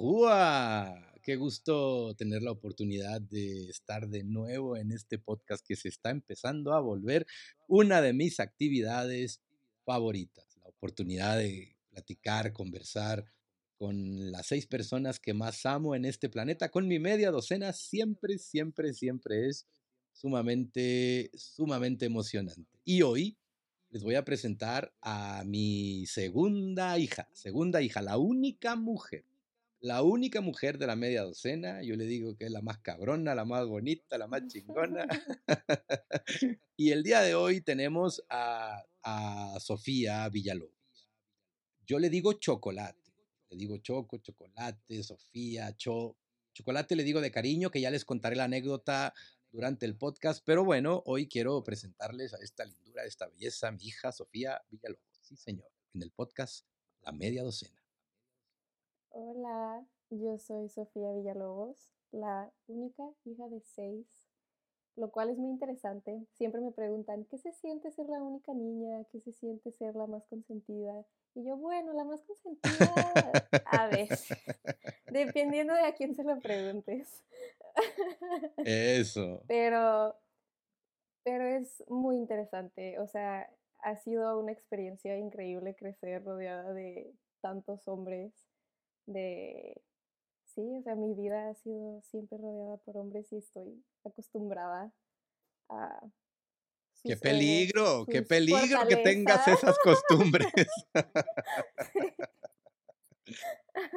Ajúa. Qué gusto tener la oportunidad de estar de nuevo en este podcast que se está empezando a volver una de mis actividades favoritas. La oportunidad de platicar, conversar con las seis personas que más amo en este planeta, con mi media docena, siempre, siempre, siempre es sumamente, sumamente emocionante. Y hoy les voy a presentar a mi segunda hija, segunda hija, la única mujer, la única mujer de la media docena. Yo le digo que es la más cabrona, la más bonita, la más chingona. y el día de hoy tenemos a, a Sofía Villalobos. Yo le digo chocolate, le digo choco, chocolate, Sofía, cho. Chocolate le digo de cariño, que ya les contaré la anécdota durante el podcast, pero bueno, hoy quiero presentarles a esta lindura, a esta belleza, mi hija Sofía Villalobos. Sí, señor, en el podcast La Media Docena. Hola, yo soy Sofía Villalobos, la única hija de seis, lo cual es muy interesante. Siempre me preguntan, ¿qué se siente ser la única niña? ¿Qué se siente ser la más consentida? Y yo, bueno, la más consentida, a ver, dependiendo de a quién se lo preguntes. Eso. Pero, pero es muy interesante, o sea, ha sido una experiencia increíble crecer rodeada de tantos hombres, de... Sí, o sea, mi vida ha sido siempre rodeada por hombres y estoy acostumbrada a Qué peligro, qué peligro que tengas esas costumbres.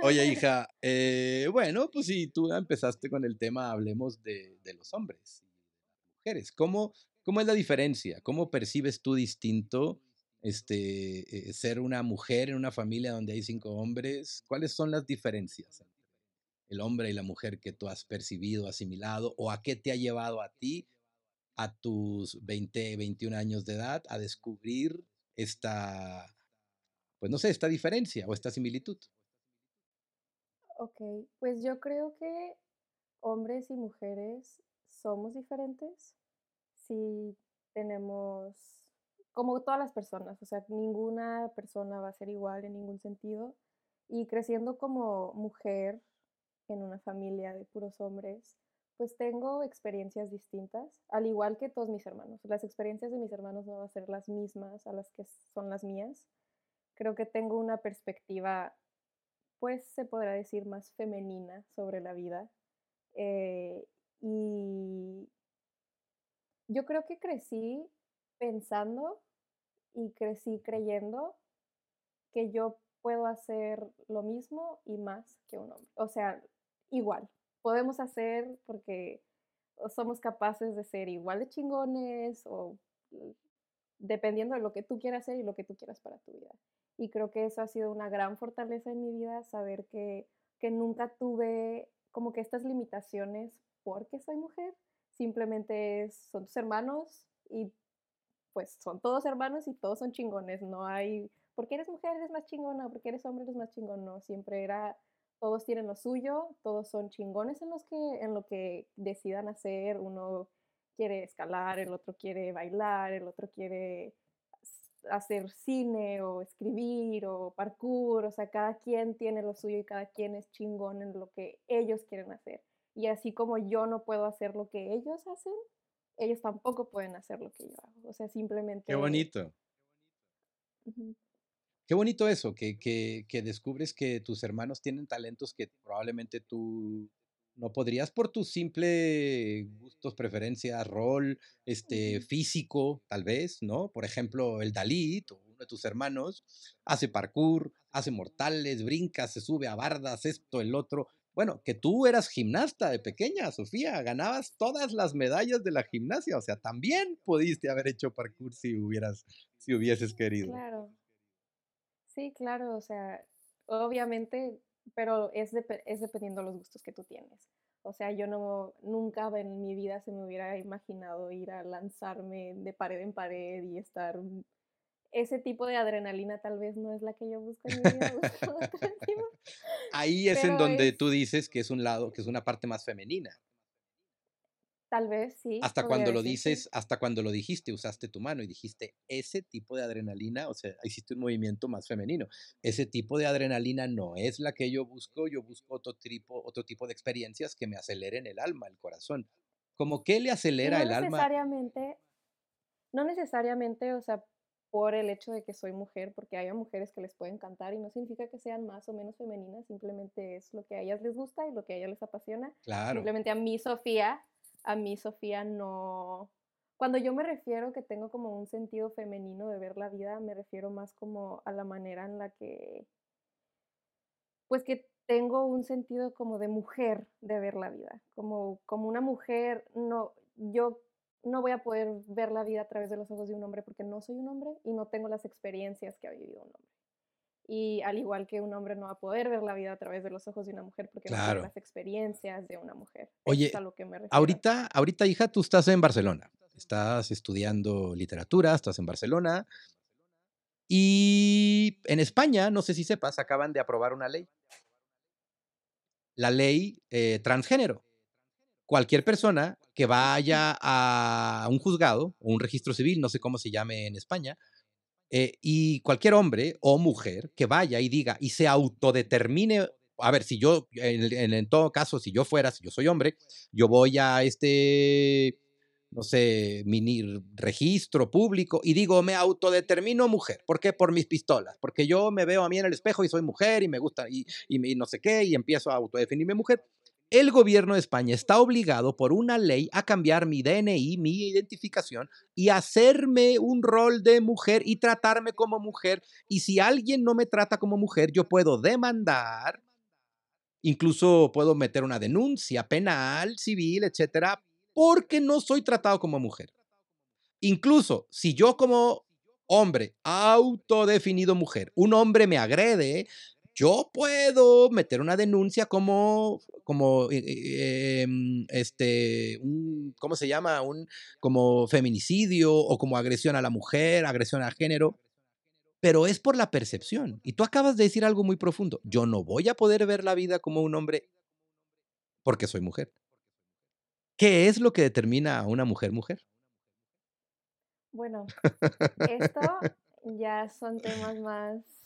Oye, hija, eh, bueno, pues si tú empezaste con el tema, hablemos de, los hombres y de las mujeres. ¿Cómo, ¿Cómo es la diferencia? ¿Cómo percibes tú distinto este, eh, ser una mujer en una familia donde hay cinco hombres? ¿Cuáles son las diferencias entre el hombre y la mujer que tú has percibido, asimilado, o a qué te ha llevado a ti a tus 20, 21 años de edad a descubrir esta, pues no sé, esta diferencia o esta similitud? Ok, pues yo creo que hombres y mujeres somos diferentes. Si tenemos, como todas las personas, o sea, ninguna persona va a ser igual en ningún sentido. Y creciendo como mujer en una familia de puros hombres, pues tengo experiencias distintas, al igual que todos mis hermanos. Las experiencias de mis hermanos no van a ser las mismas a las que son las mías. Creo que tengo una perspectiva, pues se podrá decir, más femenina sobre la vida. Eh, y yo creo que crecí pensando y crecí creyendo que yo puedo hacer lo mismo y más que un hombre. O sea, igual, podemos hacer porque somos capaces de ser igual de chingones o dependiendo de lo que tú quieras hacer y lo que tú quieras para tu vida. Y creo que eso ha sido una gran fortaleza en mi vida, saber que, que nunca tuve como que estas limitaciones porque soy mujer, simplemente son tus hermanos y pues son todos hermanos y todos son chingones, no hay, porque eres mujer eres más chingona, porque eres hombre eres más chingón, no, siempre era todos tienen lo suyo, todos son chingones en, los que, en lo que decidan hacer, uno quiere escalar, el otro quiere bailar, el otro quiere hacer cine o escribir o parkour, o sea, cada quien tiene lo suyo y cada quien es chingón en lo que ellos quieren hacer. Y así como yo no puedo hacer lo que ellos hacen, ellos tampoco pueden hacer lo que yo hago. O sea, simplemente... Qué bonito. Qué bonito eso, que, que, que, descubres que tus hermanos tienen talentos que probablemente tú no podrías por tu simple gustos, preferencias, rol, este, físico, tal vez, ¿no? Por ejemplo, el Dalit, uno de tus hermanos, hace parkour, hace mortales, brinca, se sube a bardas, esto, el otro. Bueno, que tú eras gimnasta de pequeña, Sofía, ganabas todas las medallas de la gimnasia, o sea, también pudiste haber hecho parkour si hubieras, si hubieses querido. Claro. Sí, claro, o sea, obviamente, pero es, es dependiendo de los gustos que tú tienes. O sea, yo no, nunca en mi vida se me hubiera imaginado ir a lanzarme de pared en pared y estar... Ese tipo de adrenalina tal vez no es la que yo busco en mi vida. Ahí es en donde tú dices que es un lado, que es una parte más femenina. Tal vez, sí, Hasta cuando lo dices hasta cuando lo dijiste, usaste tu mano y dijiste: "Ese tipo de adrenalina", o sea, hiciste un movimiento más femenino. "Ese tipo de adrenalina no es la que yo busco, yo busco otro tripo otro tipo de experiencias que me aceleren el alma, el corazón". ¿Cómo qué le acelera no el alma? necesariamente no necesariamente, o sea, por el hecho de que soy mujer, porque hay a mujeres que les puede encantar y no significa que sean más o menos femeninas, simplemente es lo que a ellas les gusta y lo que a ellas les apasiona. Claro. Simplemente a mí, Sofía a mí, Sofía, no cuando yo me refiero que tengo como un sentido femenino de ver la vida, me refiero más como a la manera en la que pues, que tengo un sentido como de mujer de ver la vida, como como una mujer, no yo no voy a poder ver la vida a través de los ojos de un hombre, porque no soy un hombre y no tengo las experiencias que ha vivido un hombre. Y al igual que un hombre no va a poder ver la vida a través de los ojos de una mujer, porque no tiene Claro. las experiencias de una mujer. Eso es a Oye, lo que me ahorita ahorita, hija, tú estás en Barcelona, estás estudiando literatura, estás en Barcelona y en España, no sé si sepas, acaban de aprobar una ley. La ley, eh, transgénero. Cualquier persona que vaya a un juzgado o un registro civil, no sé cómo se llame en España, eh, y cualquier hombre o mujer que vaya y diga y se autodetermine a ver, si yo, en en en todo caso, si yo fuera, si yo soy hombre, yo voy a este, no sé, mini registro público y digo: "Me autodetermino mujer", ¿por qué? Por mis pistolas, porque yo me veo a mí en el espejo y soy mujer y me gusta y y y no sé qué, y empiezo a autodefinirme mujer. El gobierno de España está obligado por una ley a cambiar mi DNI, mi identificación y hacerme un rol de mujer y tratarme como mujer. Y si alguien no me trata como mujer, yo puedo demandar incluso puedo meter una denuncia penal, civil, etcétera, porque no soy tratado como mujer. Incluso, si yo como hombre autodefinido mujer, un hombre me agrede, yo puedo meter una denuncia como como, e e em, este, un, ¿cómo se llama? Un como feminicidio o como agresión a la mujer, agresión al género, pero es por la percepción. Y tú acabas de decir algo muy profundo, yo no voy a poder ver la vida como un hombre porque soy mujer. ¿Qué es lo que determina a una mujer, mujer? Bueno, esto ya son temas más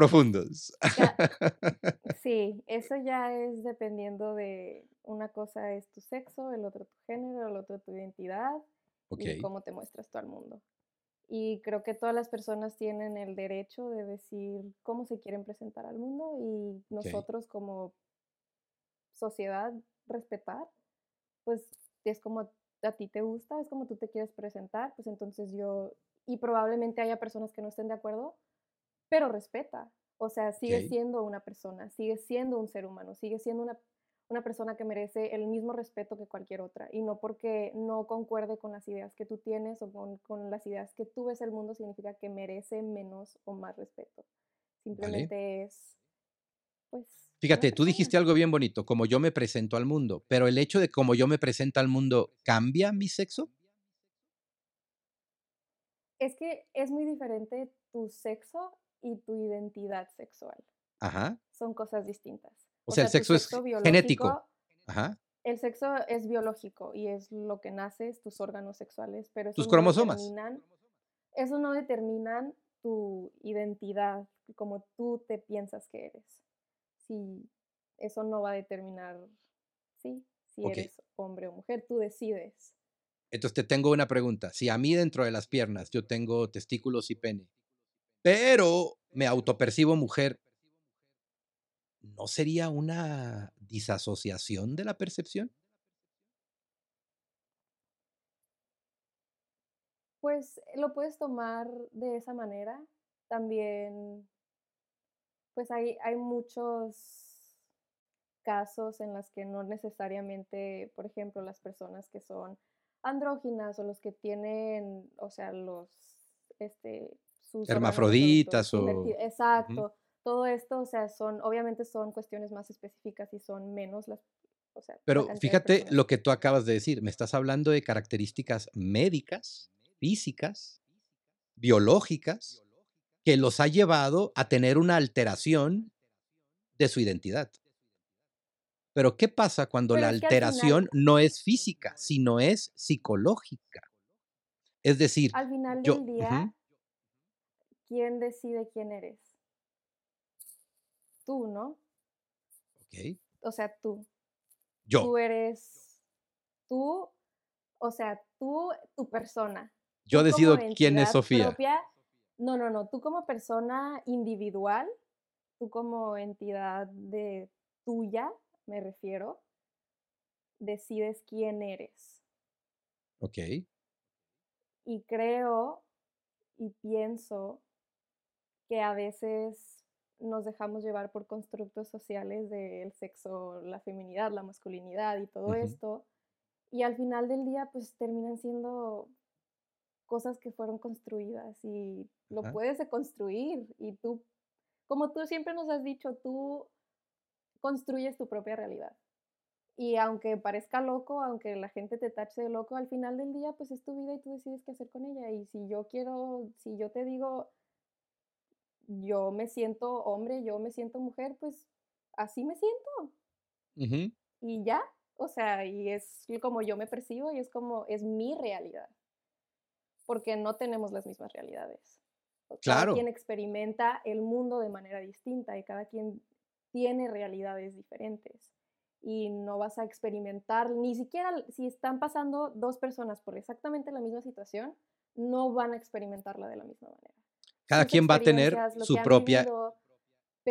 Profundos. ya sí, eso ya es dependiendo de una cosa es tu sexo, el otro tu género, el otro tu identidad y Okey. cómo te muestras tú al mundo. Y creo que todas las personas tienen el derecho de decir cómo se quieren presentar al mundo y nosotros como sociedad respetar, pues, es como a ti te gusta, es como tú te quieres presentar, pues, entonces yo y probablemente haya personas que no estén de acuerdo, pero respeta. O sea, sigue siendo una persona, sigue siendo un ser humano, sigue siendo una una persona que merece el mismo respeto que cualquier otra, y no porque no concuerde con las ideas que tú tienes o con con las ideas que tú ves el mundo, significa que merece menos o más respeto. Vale. Simplemente es, pues, Fíjate, tú dijiste algo bien bonito, como yo me presento al mundo, pero el hecho de cómo yo me presento al mundo, ¿cambia mi sexo? Es que es muy diferente tu sexo y tu identidad sexual. Ajá. Son cosas distintas. O O sea, el sea, sexo es sexo genético. biológico Ajá. el sexo es biológico y es lo que naces, tus órganos sexuales, pero Tus no cromosomas. esos no determinan tu identidad, como tú te piensas que eres. Sí, eso no va a determinar, sí, si eres hombre o mujer, tú decides. Entonces, te tengo una pregunta, si a mí dentro de las piernas yo tengo testículos y pene, pero me autopercibo mujer ¿no sería una disasociación de la percepción? Pues, lo puedes tomar de esa manera, también pues, hay hay muchos casos en las que no necesariamente, por ejemplo, las personas que son andróginas o los que tienen, o sea, los, este, sus Hermafroditas o exacto, todo esto, o sea, son obviamente son cuestiones más específicas y son menos las o sea, Pero fíjate lo que tú acabas de decir, me estás hablando de características médicas, físicas, biológicas, que los ha llevado a tener una alteración de su identidad. Pero, ¿qué pasa cuando Pero la final alteración no es física, sino es psicológica? Es decir, al final yo del día ujú, ¿quién decide quién eres? Tú, ¿no? okey, O sea, tú. yo, Tú eres tú, o sea, tú, tu persona. yo Tú decido quién es Sofía. propia no, no, no, tú como persona individual, tú como entidad de tuya, me refiero, decides quién eres. Okey, Y creo y pienso que a veces nos dejamos llevar por constructos sociales del sexo, la feminidad, la masculinidad y todo esto, y al final del día, pues terminan siendo cosas que fueron construidas y lo puedes deconstruir y tú, como tú siempre nos has dicho, tú construyes tu propia realidad. Y aunque parezca loco, aunque la gente te tache de loco, al final del día, pues es tu vida y tú decides qué hacer con ella. Y si yo quiero, si yo te digo, yo me siento hombre, yo me siento mujer, pues así me siento y ya. O sea, y es como yo me percibo y es como, es mi realidad, porque no tenemos las mismas realidades. O Cada quien claro, experimenta el mundo de manera distinta y cada quien tiene realidades diferentes. Y no vas a experimentar, ni siquiera si están pasando dos personas por exactamente la misma situación, no van a experimentarla de la misma manera. Cada quien va a tener su propia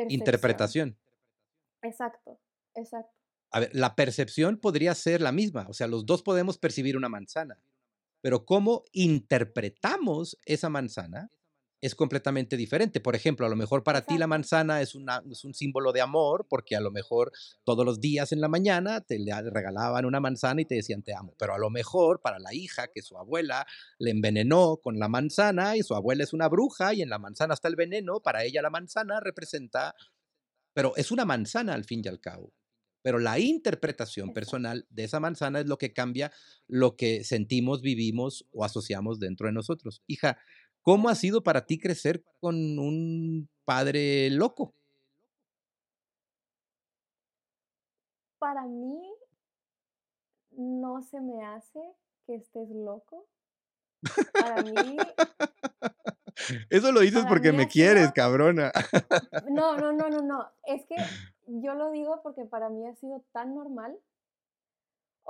interpretación. Exacto, exacto. A ver, la percepción podría ser la misma, o sea, los 2 podemos percibir una manzana, pero cómo interpretamos esa manzana es completamente diferente. Por ejemplo, a lo mejor para ti la manzana es, una, es un símbolo de amor, porque a lo mejor todos los días en la mañana te le regalaban una manzana y te decían te amo. Pero a lo mejor para la hija que su abuela le envenenó con la manzana y su abuela es una bruja y en la manzana está el veneno, para ella la manzana representa, pero es una manzana al fin y al cabo. Pero la interpretación personal de esa manzana es lo que cambia lo que sentimos, vivimos o asociamos dentro de nosotros. Hija, ¿cómo ha sido para ti crecer con un padre loco? Para mí no se me hace que estés loco. Para mí Eso lo dices porque me sido quieres, cabrona. no, no, no, no, no. Es que yo lo digo porque para mí ha sido tan normal.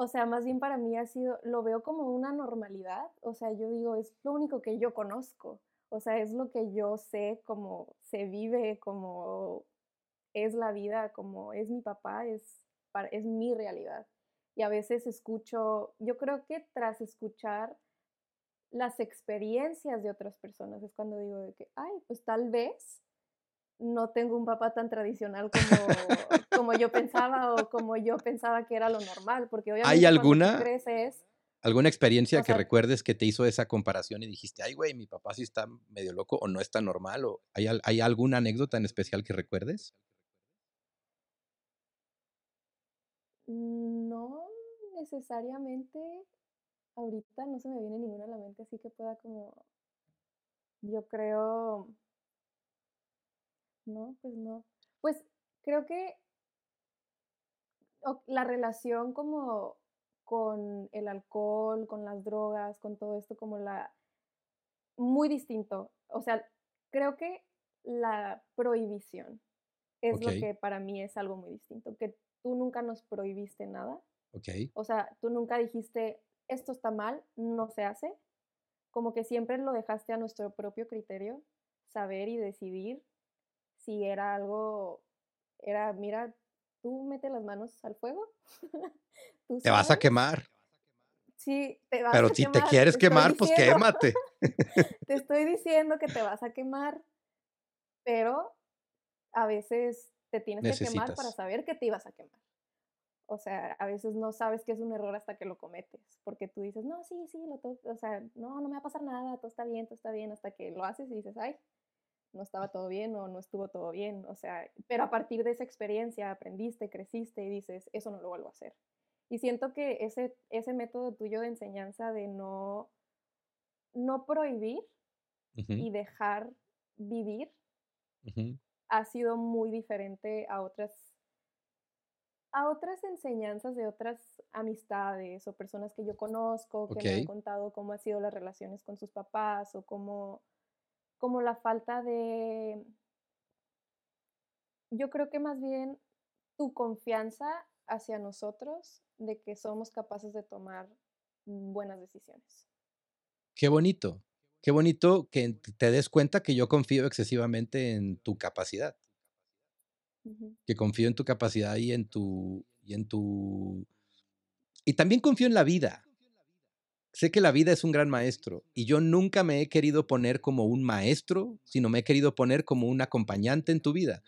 O sea, más bien para mí ha sido lo veo como una normalidad. O sea, yo digo, es lo único que yo conozco. O sea, es lo que yo sé, cómo se vive, cómo es la vida, como es mi papá, es, es mi realidad. Y a veces escucho, yo creo que tras escuchar las experiencias de otras personas es cuando digo de que, ay, pues tal vez no tengo un papá tan tradicional como, como yo pensaba o como yo pensaba que era lo normal, porque ¿Hay obviamente tú alguna creces, alguna experiencia o que recuerdes que te hizo esa comparación y dijiste: "Ay, güey, mi papá sí está medio loco o no está normal", o hay hay alguna anécdota en especial que recuerdes? no necesariamente ahorita no se me viene ninguna a la mente así que pueda como, yo creo, no, pues no. Pues creo que la relación como con el alcohol, con las drogas, con todo esto, como la muy distinto. O sea, creo que la prohibición es lo que para mí es algo muy distinto, que tú nunca nos prohibiste nada. O sea, tú nunca dijiste, esto está mal, no se hace. Como que siempre lo dejaste a nuestro propio criterio, saber y decidir si era algo, era, mira, tú mete las manos al fuego, tú Te vas a quemar, sí, te vas pero a si te quieres te quemar, pues diciendo, quémate. te estoy diciendo que te vas a quemar, pero a veces te tienes que quemar para saber que te ibas a quemar. O sea, a veces no sabes que es un error hasta que lo cometes, porque tú dices, no, sí, sí, lo o sea, no, no me va a pasar nada, todo está bien, todo está bien, hasta que lo haces y dices, ay, no estaba todo bien o no estuvo todo bien, o sea, pero a partir de esa experiencia aprendiste, creciste y dices, eso no lo vuelvo a hacer. Y siento que ese, ese método tuyo de enseñanza de no, no prohibir y dejar vivir ha sido muy diferente a otras a otras enseñanzas de otras amistades o personas que yo conozco que me han contado cómo han sido las relaciones con sus papás o cómo, como la falta de, yo creo que más bien tu confianza hacia nosotros de que somos capaces de tomar buenas decisiones. Qué bonito. Qué bonito que te des cuenta que yo confío excesivamente en tu capacidad. Que confío en tu capacidad y en tu y en tu y también confío en la vida. Sé que la vida es un gran maestro y yo nunca me he querido poner como un maestro, sino me he querido poner como un acompañante en tu vida.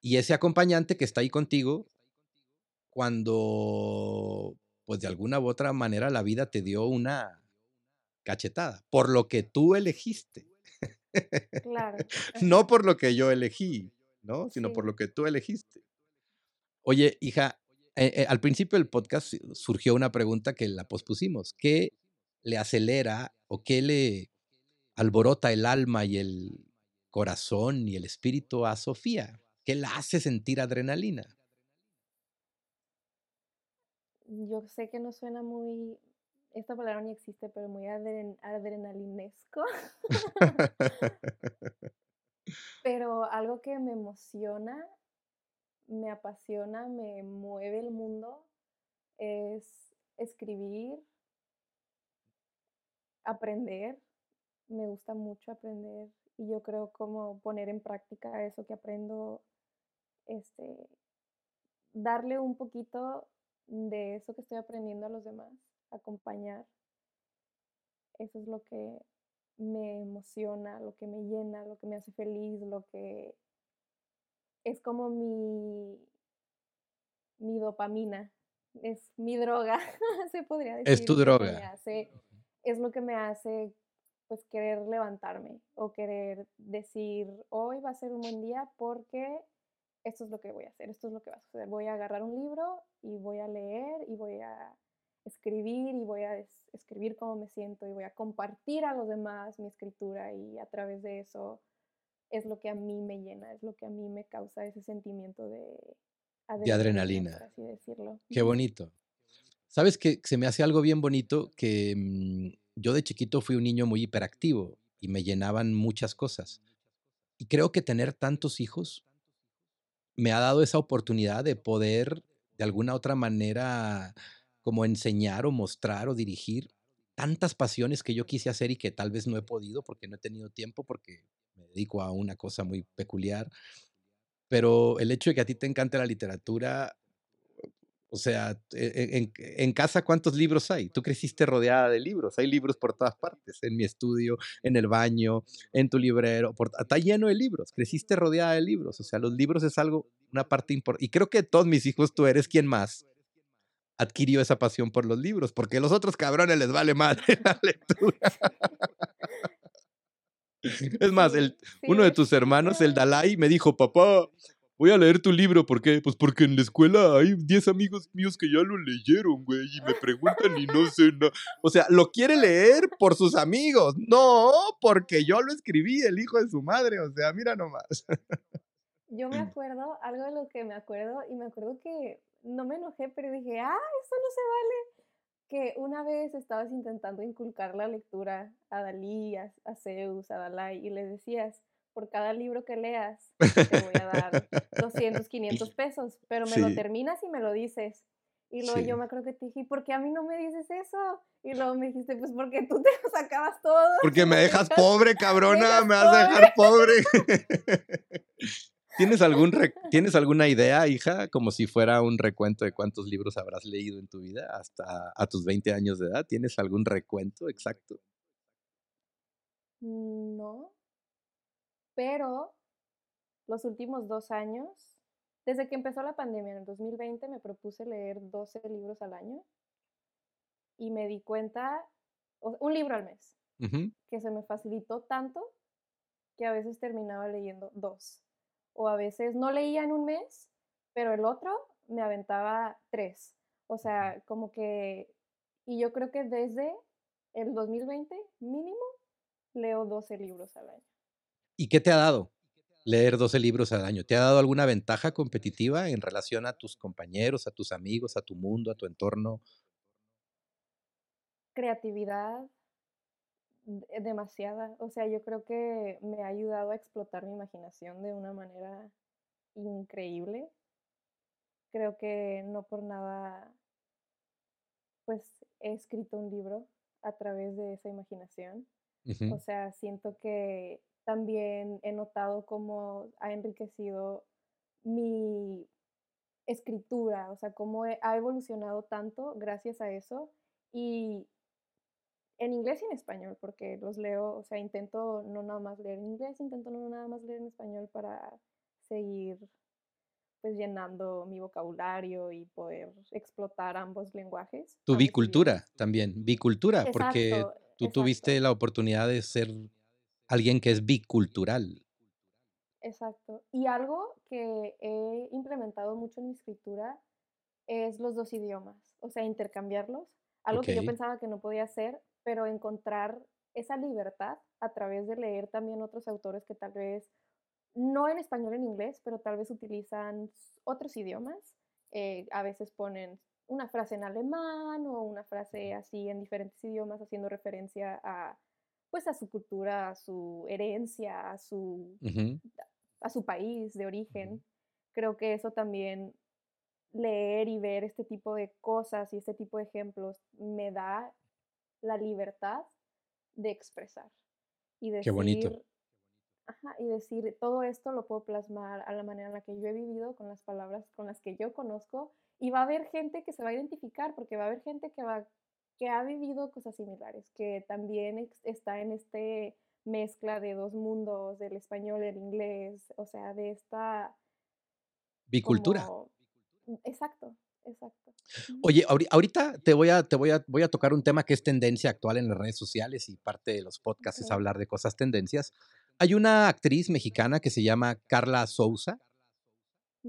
Y ese acompañante que está ahí contigo cuando, pues, de alguna u otra manera la vida te dio una cachetada, por lo que tú elegiste. Claro, No por lo que yo elegí, ¿no? Sino por lo que tú elegiste. Oye, hija, eh eh, al principio del podcast surgió una pregunta que la pospusimos, ¿qué le acelera o qué le alborota el alma y el corazón y el espíritu a Sofía? ¿Qué la hace sentir adrenalina? Yo sé que no suena muy esta palabra ni existe, pero muy adren adrenalinesco. Pero algo que me emociona, me apasiona, me mueve el mundo, es escribir aprender, me gusta mucho aprender, y yo creo como poner en práctica eso que aprendo, este darle un poquito de eso que estoy aprendiendo a los demás, acompañar. Eso es lo que me emociona, lo que me llena, lo que me hace feliz, lo que es como mi mi dopamina, es mi droga, se podría decir, tu es me droga. hace es lo que me hace, pues, querer levantarme o querer decir: "Hoy va a ser un buen día porque esto es lo que voy a hacer, esto es lo que va a suceder. Voy a agarrar un libro y voy a leer y voy a escribir y voy a es escribir cómo me siento y voy a compartir a los demás mi escritura", y a través de eso es lo que a mí me llena, es lo que a mí me causa ese sentimiento de De adrenalina, por adrenalina. así decirlo. Qué bonito. ¿Sabes qué? Se me hace algo bien bonito que, mm, yo de chiquito fui un niño muy hiperactivo y me llenaban muchas cosas. Y creo que tener tantos hijos me ha dado esa oportunidad de poder, de alguna otra manera, como enseñar o mostrar o dirigir tantas pasiones que yo quise hacer y que tal vez no he podido porque no he tenido tiempo, porque me dedico a una cosa muy peculiar. Pero el hecho de que a ti te encante la literatura, o sea, e en casa, ¿cuántos libros hay? Tú creciste rodeada de libros, hay libros por todas partes, en mi estudio, en el baño, en tu librero, por está lleno de libros, creciste rodeada de libros, o sea, los libros es algo, una parte impor y creo que todos mis hijos, tú eres quien más adquirió esa pasión por los libros, porque los otros cabrones les vale madre la lectura. Es más, el sí, uno de tus hermanos, el. Dalái, me dijo: "Papá, voy a leer tu libro", ¿por qué? Pues porque en la escuela hay 10 amigos míos que ya lo leyeron, güey, y me preguntan y no sé na o sea, lo quiere leer por sus amigos, no porque yo lo escribí, el hijo de su madre, o sea, mira nomás. Yo me acuerdo, algo de lo que me acuerdo, y me acuerdo que no me enojé, pero dije: "¡Ah, eso no se vale!", que una vez estabas intentando inculcar la lectura a Dalí, a a Zeus, a Dalái, y les decías: "Por cada libro que leas, te voy a dar 200, 500 pesos, pero me lo terminas y me lo dices". Y luego yo me acuerdo que te dije: "¿Y por qué a mí no me dices eso?". Y luego me dijiste: "Pues porque tú te los acabas todos, Porque me me dejas pobre, me cabrona, dejas me vas a pobre". dejar pobre. ¿Tienes algún tienes alguna idea, hija, como si fuera un recuento de cuántos libros habrás leído en tu vida hasta a tus 20 años de edad? ¿Tienes algún recuento exacto? Mm, no. Pero los últimos 2 años, desde que empezó la pandemia en el 2020, me propuse leer 12 libros al año y me di cuenta, un libro al mes, que se me facilitó tanto que a veces terminaba leyendo 2, o a veces no leía en un mes, pero el otro me aventaba 3. O sea, como que y yo creo que desde el 2020, mínimo, leo 12 libros al año. ¿Y qué te ha dado? leer 12 libros al año, ¿te ha dado alguna ventaja competitiva en relación a tus compañeros, a tus amigos, a tu mundo, a tu entorno? Creatividad, demasiada. O sea, yo creo que me ha ayudado a explotar mi imaginación de una manera increíble. Creo que no por nada, pues, he escrito un libro a través de esa imaginación. O sea, siento que también he notado cómo ha enriquecido mi escritura, o sea, cómo he ha evolucionado tanto gracias a eso. Y en inglés y en español, porque los leo, o sea, intento no nada más leer en inglés, intento no nada más leer en español para seguir, pues, llenando mi vocabulario y poder explotar ambos lenguajes, Tu bicultura también, bicultura, porque Exacto, tú tuviste la oportunidad de ser alguien que es bicultural. Exacto. Y algo que he implementado mucho en mi escritura es los 2 idiomas, o sea, intercambiarlos, algo que yo pensaba que no podía hacer, pero encontrar esa libertad a través de leer también otros autores que tal vez, no en español, en inglés, pero tal vez utilizan otros idiomas, eh, a veces ponen una frase en alemán o una frase así en diferentes idiomas haciendo referencia a, pues, a su cultura, a su herencia, a su Ujú. a su país de origen. Creo que eso también, leer y ver este tipo de cosas y este tipo de ejemplos me da la libertad de expresar y Qué bonito. decir ajá, y decir: "Todo esto lo puedo plasmar a la manera en la que yo he vivido, con las palabras con las que yo conozco", y va a haber gente que se va a identificar, porque va a haber gente que va que ha vivido cosas similares, que también está en este mezcla de 2 mundos, del español, el inglés, o sea, de esta Bicultura. como exacto, exacto. Oye, ahori ahorita te voy a te voy a voy a tocar un tema que es tendencia actual en las redes sociales y parte de los podcasts es hablar de cosas tendencias. Hay una actriz mexicana que se llama Karla Souza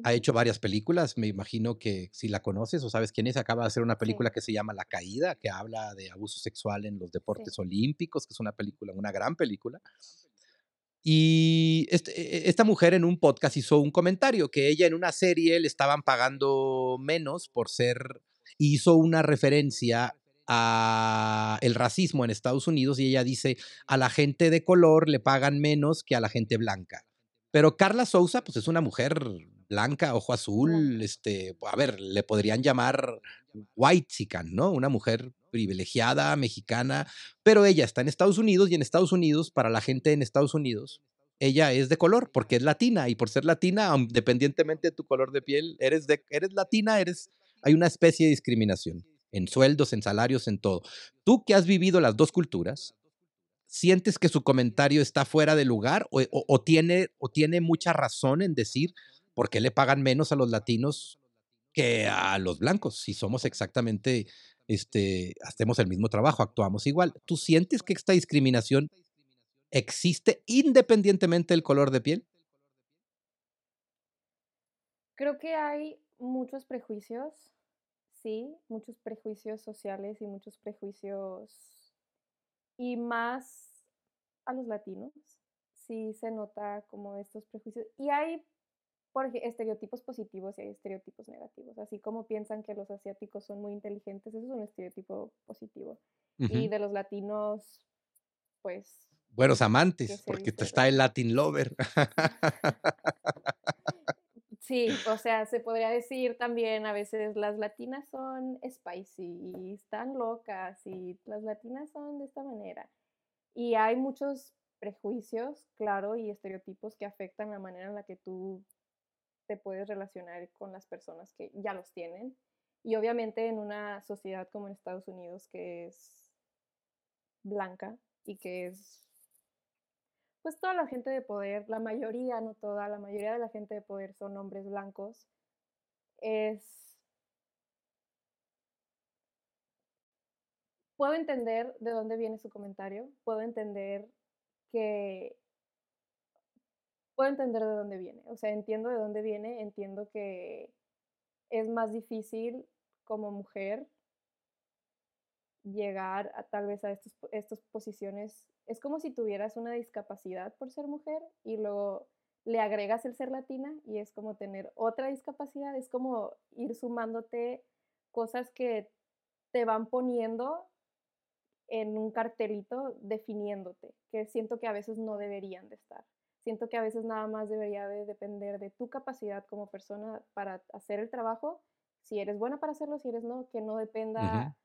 ha hecho varias películas, me imagino que si la conoces o sabes quién es, acaba de hacer una Sí. película que se llama La caída, que habla de abuso sexual en los Sí. deportes olímpicos, que es una película, una gran película. Y este e esta mujer en un podcast hizo un comentario, que ella en una serie le estaban pagando menos por ser hizo una referencia a el racismo en Estados Unidos, y ella dice: "A la gente de color le pagan menos que a la gente blanca". Pero Karla Souza, pues, es una mujer blanca, ojo azul, este, a ver, le podrían llamar whitexican, ¿no? Una mujer privilegiada, mexicana, pero ella está en Estados Unidos, y en Estados Unidos, para la gente en Estados Unidos, ella es de color, porque es latina, y por ser latina, independientemente de tu color de piel, eres de eres latina, eres hay una especie de discriminación, en sueldos, en salarios, en todo. Tú que has vivido las 2 culturas, ¿sientes que su comentario está fuera de lugar, o tiene o tiene mucha razón en decir: "¿Por qué le pagan menos a los latinos que a los blancos?, si somos exactamente, este, hacemos el mismo trabajo, actuamos igual". ¿Tú sientes que esta discriminación existe independientemente del color de piel? Creo que hay muchos prejuicios, sí, muchos prejuicios sociales y muchos prejuicios y más a los latinos, sí se nota como estos prejuicios. Y hay, por ej estereotipos positivos y hay estereotipos negativos, así como piensan que los asiáticos son muy inteligentes, eso es un estereotipo positivo. Y de los latinos, pues, Buenos ¿qué amantes, porque te está el? Latin lover. Sí, o sea, se podría decir también a veces las latinas son spicy y están locas, y las latinas son de esta manera. Y hay muchos prejuicios, claro, y estereotipos que afectan la manera en la que tú te puedes relacionar con las personas que ya los tienen. Y obviamente en una sociedad como en Estados Unidos, que es blanca y que es pues, toda la gente de poder, la mayoría, no toda, la mayoría de la gente de poder son hombres blancos, es Puedo entender de dónde viene su comentario, puedo entender que puedo entender de dónde viene, o sea, entiendo de dónde viene, entiendo que es más difícil como mujer llegar a tal vez a estos estos posiciones. Es como si tuvieras una discapacidad por ser mujer y luego le agregas el ser latina y es como tener otra discapacidad, es como ir sumándote cosas que te van poniendo en un cartelito definiéndote, que siento que a veces no deberían de estar. Siento que a veces nada más debería de depender de tu capacidad como persona para hacer el trabajo, si eres buena para hacerlo, si eres no, que no dependa,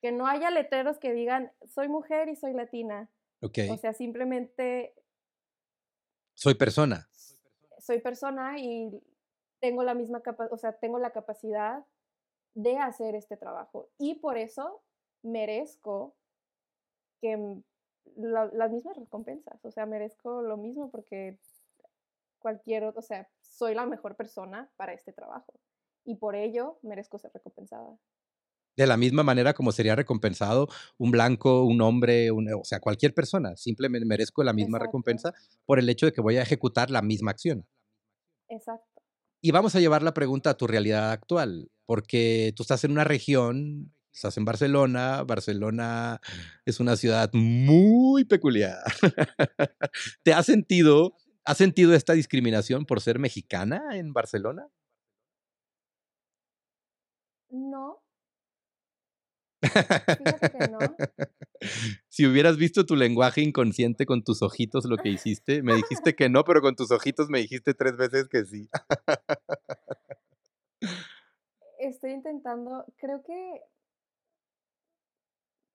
que no haya letreros que digan soy mujer y soy latina. O sea, simplemente... Soy persona. Soy persona y tengo la misma capacidad, o sea, tengo la capacidad de hacer este trabajo. Y por eso merezco que las mismas recompensas, o sea, merezco lo mismo porque cualquier, o sea, soy la mejor persona para este trabajo y por ello merezco ser recompensada. De la misma manera como sería recompensado un blanco, un hombre, o sea, cualquier persona, simplemente merezco la misma recompensa por el hecho de que voy a ejecutar la misma acción. Exacto. Y vamos a llevar la pregunta a tu realidad actual, porque tú estás en una región estás en Barcelona. Barcelona es una ciudad muy peculiar. ¿Te has sentido, has sentido esta discriminación por ser mexicana en Barcelona? No. Fíjate que no. Si hubieras visto tu lenguaje inconsciente con tus ojitos lo que hiciste, me dijiste que no, pero con tus ojitos me dijiste tres veces que sí. Estoy intentando, creo que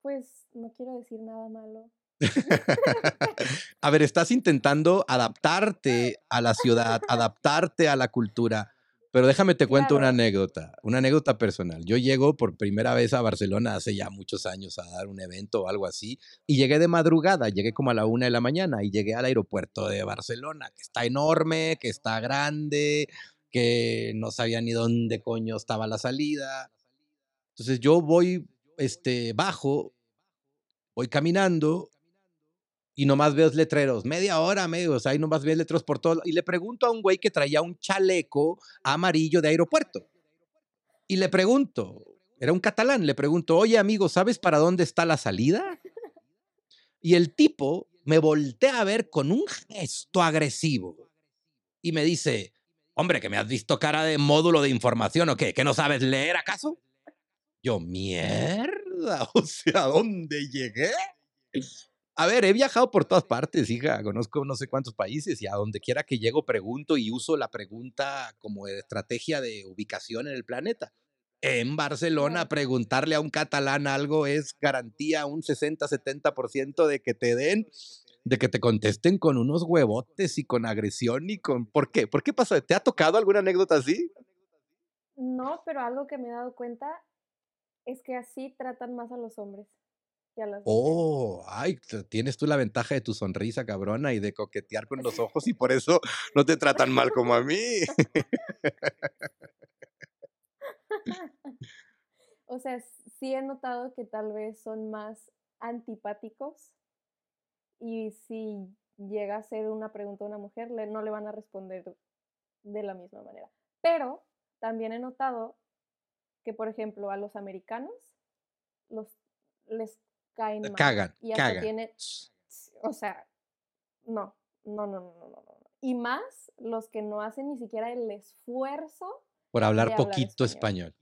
pues no quiero decir nada malo. a ver, estás intentando adaptarte a la ciudad, adaptarte a la cultura. Pero déjame te cuento una anécdota, una anécdota personal. Yo llego por primera vez a Barcelona hace ya muchos años a dar un evento o algo así y llegué de madrugada, llegué como a la una de la mañana y llegué al aeropuerto de Barcelona, que está enorme, que está grande, que no sabía ni dónde coño estaba la salida. Entonces yo voy este, bajo, voy caminando y nomás veo letreros, media hora, medio, o sea, ahí nomás veo letreros por todo. Y le pregunto a un güey que traía un chaleco amarillo de aeropuerto. Y le pregunto, era un catalán, le pregunto, oye amigo, ¿sabes para dónde está la salida? Y el tipo me voltea a ver con un gesto agresivo y me dice, hombre, que me has visto cara de módulo de información o qué, que no sabes leer acaso? Yo, mierda, o sea, ¿a dónde llegué? A ver, he viajado por todas partes, hija, conozco no sé cuántos países y a donde quiera que llego pregunto y uso la pregunta como estrategia de ubicación en el planeta. En Barcelona, preguntarle a un catalán algo es garantía un 60-70% de que te den, de que te contesten con unos huevotes y con agresión y con... ¿Por qué? ¿Por qué pasa? ¿Te ha tocado alguna anécdota así? No, pero algo que me he dado cuenta es que así tratan más a los hombres que a las Oh, ay, tienes tú la ventaja de tu sonrisa, cabrona, y de coquetear con los ojos, y por eso no te tratan mal como a mí. O sea, sí he notado que tal vez son más antipáticos y si llega a ser una pregunta a una mujer, no le van a responder de la misma manera. Pero también he notado que, por ejemplo, a los americanos los, les caen mal. Cagan, y hasta Tiene, o sea, no, no, no, no, no, no. Y más los que no hacen ni siquiera el esfuerzo. Por hablar poquito español.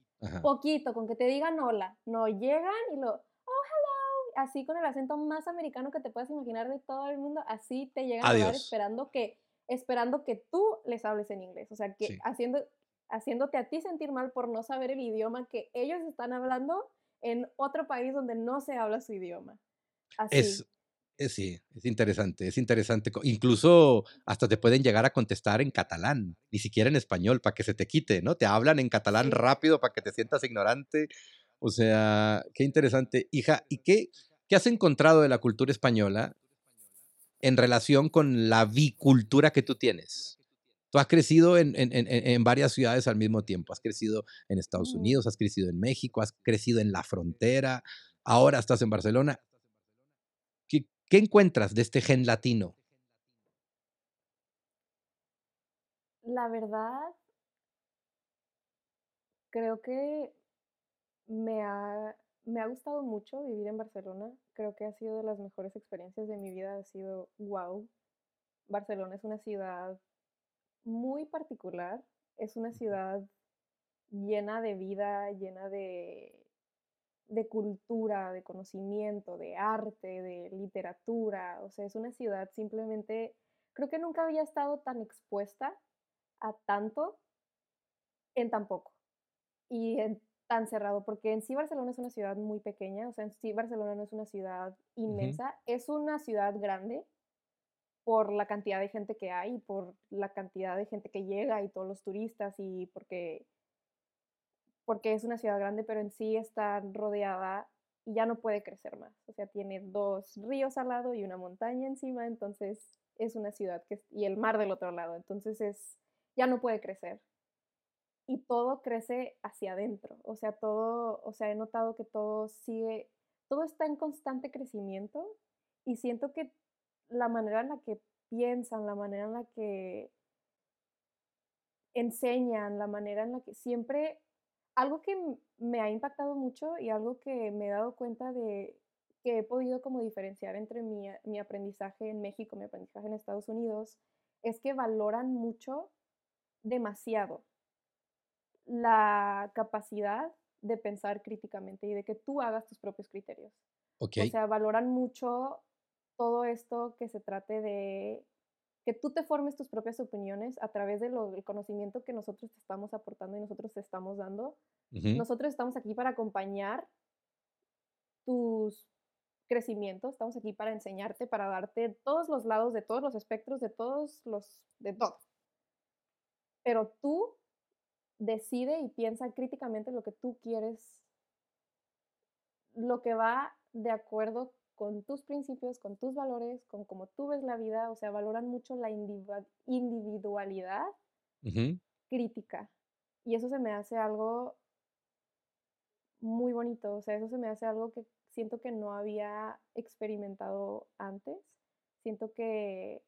Poquito, con que te digan hola. No llegan y lo, oh, hello, así con el acento más americano que te puedas imaginar de todo el mundo, así te llegan a hablar esperando que, esperando que tú les hables en inglés. O sea, que haciendo, haciéndote a ti sentir mal por no saber el idioma que ellos están hablando en otro país donde no se habla su idioma. Así. Es, es, sí, es interesante, es interesante. Incluso hasta te pueden llegar a contestar en catalán, ni siquiera en español, para que se te quite, ¿no? Te hablan en catalán rápido para que te sientas ignorante. O sea, qué interesante. Hija, ¿y qué, qué has encontrado de la cultura española en relación con la bicultura que tú tienes? Tú has crecido en, en, en, varias ciudades al mismo tiempo. Has crecido en Estados. Unidos, has crecido en México, has crecido en la frontera, ahora estás en Barcelona. ¿Qué, qué encuentras de este gen latino? La verdad, creo que me ha, me ha gustado mucho vivir en Barcelona. Creo que ha sido de las mejores experiencias de mi vida. Ha sido wow Barcelona es una ciudad muy particular, es una ciudad llena de vida, llena de, de cultura, de conocimiento, de arte, de literatura. O sea, es una ciudad simplemente, creo que nunca había estado tan expuesta a tanto en tan poco y en tan cerrado, porque en sí Barcelona es una ciudad muy pequeña, o sea, en sí Barcelona no es una ciudad inmensa, es una ciudad grande por la cantidad de gente que hay, por la cantidad de gente que llega y todos los turistas y porque porque es una ciudad grande, pero en sí está rodeada y ya no puede crecer más. O sea, tiene dos ríos al lado y una montaña encima, entonces es una ciudad que y el mar del otro lado, entonces es ya no puede crecer. Y todo crece hacia adentro, o sea, todo, o sea, he notado que todo sigue, todo está en constante crecimiento y siento que la manera en la que piensan, la manera en la que enseñan, la manera en la que siempre algo que me ha impactado mucho y algo que me he dado cuenta de que he podido como diferenciar entre mi, mi aprendizaje en México, mi aprendizaje en Estados Unidos, es que valoran mucho, demasiado, la capacidad de pensar críticamente y de que tú hagas tus propios criterios. O sea, valoran mucho todo esto que se trate de que tú te formes tus propias opiniones a través del conocimiento que nosotros te estamos aportando y nosotros te estamos dando. Nosotros estamos aquí para acompañar tus crecimientos, estamos aquí para enseñarte, para darte todos los lados de todos los espectros, de todos los, de todo. Pero tú decide y piensa críticamente lo que tú quieres, lo que va de acuerdo con tus principios, con tus valores, con cómo tú ves la vida, o sea, valoran mucho la individualidad crítica. Y eso se me hace algo muy bonito, o sea, eso se me hace algo que siento que no había experimentado antes. Siento que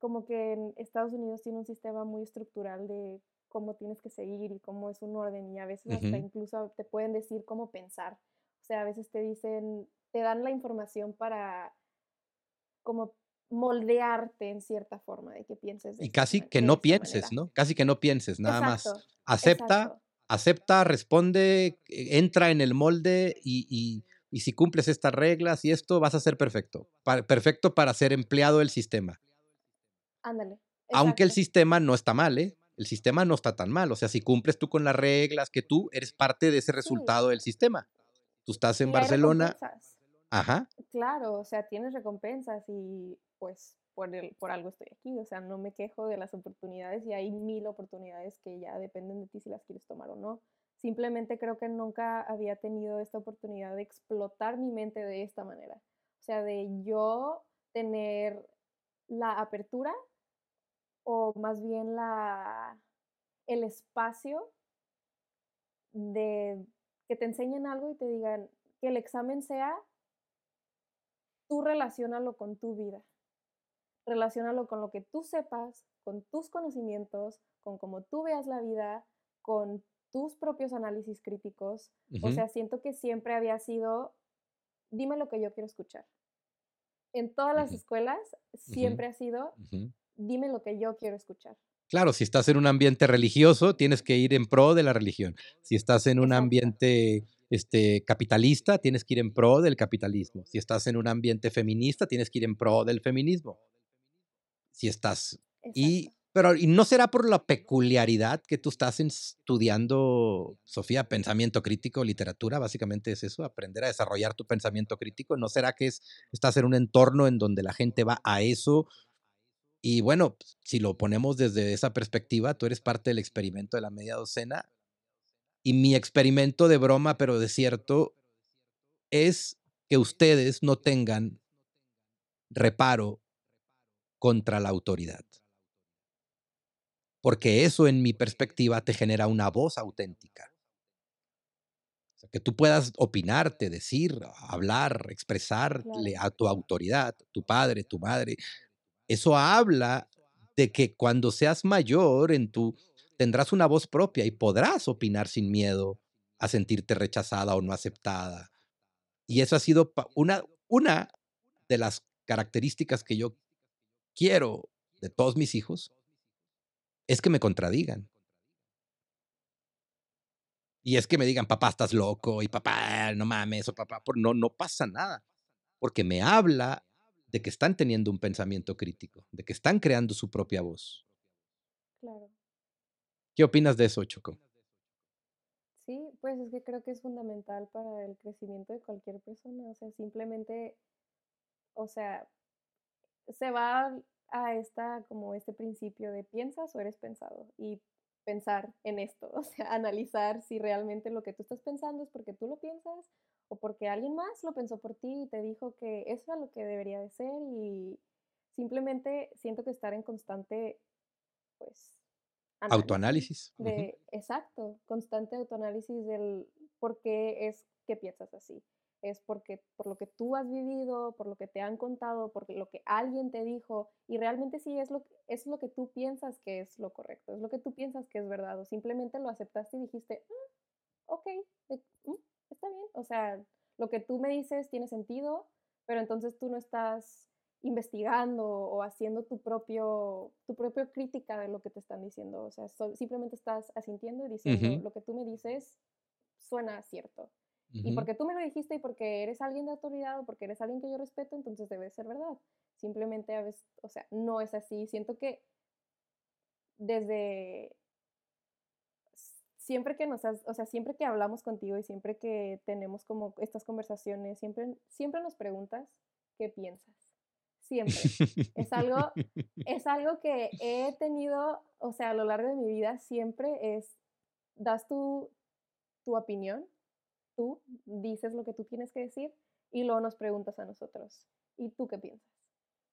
como que en Estados Unidos tiene un sistema muy estructural de cómo tienes que seguir y cómo es un orden y a veces hasta incluso te pueden decir cómo pensar. Sea, a veces te dicen, te dan la información para como moldearte en cierta forma de que pienses. y casi que no pienses, ¿no? Casi que no pienses, nada más. Acepta, acepta, responde, e, entra en el molde y, y, si cumples estas reglas y esto, vas a ser perfecto. perfecto para ser empleado del sistema. Ándale. Aunque el sistema no está mal, ¿eh? El sistema no está tan mal. O sea, si cumples tú con las reglas, que tú eres parte de ese resultado del sistema. Tú estás en Barcelona. Ajá. Claro, o sea, tienes recompensas y pues por, el, por algo estoy aquí, o sea, no me quejo de las oportunidades y hay mil oportunidades que ya dependen de ti si las quieres tomar o no. Simplemente creo que nunca había tenido esta oportunidad de explotar mi mente de esta manera. O sea, de yo tener la apertura o más bien la, el espacio de que te enseñen algo y te digan que el examen sea, tú relacionalo con tu vida. Relacionalo con lo que tú sepas, con tus conocimientos, con cómo tú veas la vida, con tus propios análisis críticos. O sea, siento que siempre había sido, dime lo que yo quiero escuchar. En todas las escuelas siempre ha sido, dime lo que yo quiero escuchar. Claro, si estás en un ambiente religioso, tienes que ir en pro de la religión. Si estás en un ambiente este, capitalista, tienes que ir en pro del capitalismo. Si estás en un ambiente feminista, tienes que ir en pro del feminismo. Si estás... Y, pero y no será por la peculiaridad que tú estás estudiando, Sofía, pensamiento crítico, literatura, básicamente es eso, aprender a desarrollar tu pensamiento crítico. ¿No será que es, estás en un entorno en donde la gente va a eso y bueno, si lo ponemos desde esa perspectiva, tú eres parte del experimento de la media docena. Y mi experimento de broma, pero de cierto, es que ustedes no tengan reparo contra la autoridad. Porque eso, en mi perspectiva, te genera una voz auténtica. O sea, que tú puedas opinarte, decir, hablar, expresarle a tu autoridad, tu padre, tu madre, eso habla de que cuando seas mayor en tu tendrás una voz propia y podrás opinar sin miedo a sentirte rechazada o no aceptada. Y eso ha sido una, una de las características que yo quiero de todos mis hijos es que me contradigan. Y es que me digan, papá, estás loco, y papá, no mames, o papá, no, no pasa nada. Porque me habla de que están teniendo un pensamiento crítico, de que están creando su propia voz. Claro. ¿Qué opinas de eso, Choco? Sí, pues es que creo que es fundamental para el crecimiento de cualquier persona. O sea, simplemente, o sea, se va a esta, como este principio de piensas o eres pensado. Y pensar en esto, o sea, analizar si realmente lo que tú estás pensando es porque tú lo piensas o porque alguien más lo pensó por ti y te dijo que eso es lo que debería de ser y simplemente siento que estar en constante, pues, autoanálisis. De, Exacto, constante autoanálisis del por qué es que piensas así es porque por lo que tú has vivido, por lo que te han contado, por lo que alguien te dijo, y realmente sí es lo, es lo que tú piensas que es lo correcto, es lo que tú piensas que es verdad, o simplemente lo aceptaste y dijiste, mm, ok, mm, está bien, o sea, lo que tú me dices tiene sentido, pero entonces tú no estás investigando o haciendo tu propio tu propia crítica de lo que te están diciendo, o sea, simplemente estás asintiendo y diciendo, lo que tú me dices suena cierto. Y porque tú me lo dijiste y porque eres alguien de autoridad o porque eres alguien que yo respeto, entonces debe ser verdad. Simplemente a veces, o sea, no es así. Siento que desde siempre que nos has, o sea, siempre que hablamos contigo y siempre que tenemos como estas conversaciones, siempre, siempre nos preguntas qué piensas. Siempre. es algo, es algo que he tenido, o sea, a lo largo de mi vida, siempre es, das tu, tu opinión tú dices lo que tú tienes que decir y luego nos preguntas a nosotros, ¿y tú qué piensas?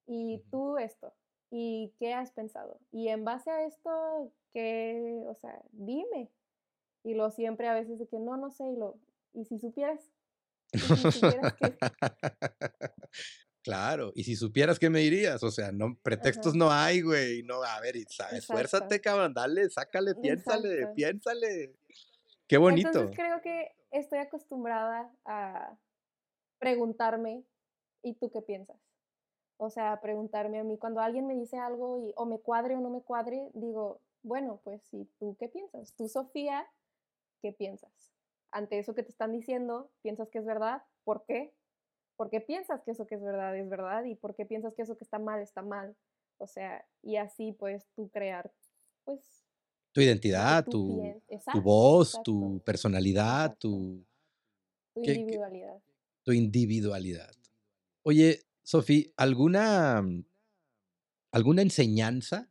¿Y tú esto? ¿Y qué has pensado? Y en base a esto, ¿qué, o sea, dime? Y lo siempre a veces de que no, no sé, y lo, ¿y si supieras? ¿Y si supieras que... Claro, y si supieras qué me dirías, o sea, no pretextos no hay, güey, no, a ver, esfuérzate, cabrón, dale, sácale, piénsale, piénsale. Qué bonito. Entonces creo que estoy acostumbrada a preguntarme, ¿y tú qué piensas? O sea, preguntarme a mí, cuando alguien me dice algo y o me cuadre o no me cuadre, digo, bueno, pues ¿y tú qué piensas? Tú, Sofía, ¿qué piensas? Ante eso que te están diciendo, ¿piensas que es verdad? ¿Por qué? ¿Por qué piensas que eso que es verdad es verdad? ¿Y por qué piensas que eso que está mal está mal? O sea, y así puedes tú crear, pues, tu identidad, tu, voz, tu personalidad, tu, individualidad. tu individualidad. Oye, Sofi, ¿alguna, ¿alguna enseñanza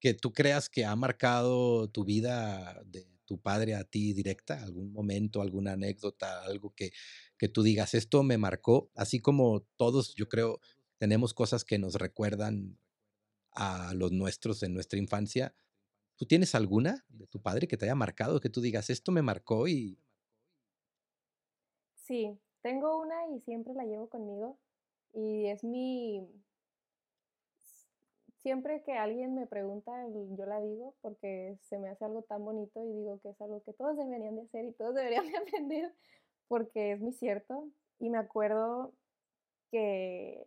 que tú creas que ha marcado tu vida de tu padre a ti directa? ¿Algún momento, alguna anécdota, algo que, que tú digas, esto me marcó? Así como todos, yo creo, tenemos cosas que nos recuerdan a los nuestros en nuestra infancia ¿Tú tienes alguna de tu padre que te haya marcado, que tú digas, esto me marcó y... Sí, tengo una y siempre la llevo conmigo y es mi... Siempre que alguien me pregunta, yo la digo porque se me hace algo tan bonito y digo que es algo que todos deberían de hacer y todos deberían de aprender porque es muy cierto. Y me acuerdo que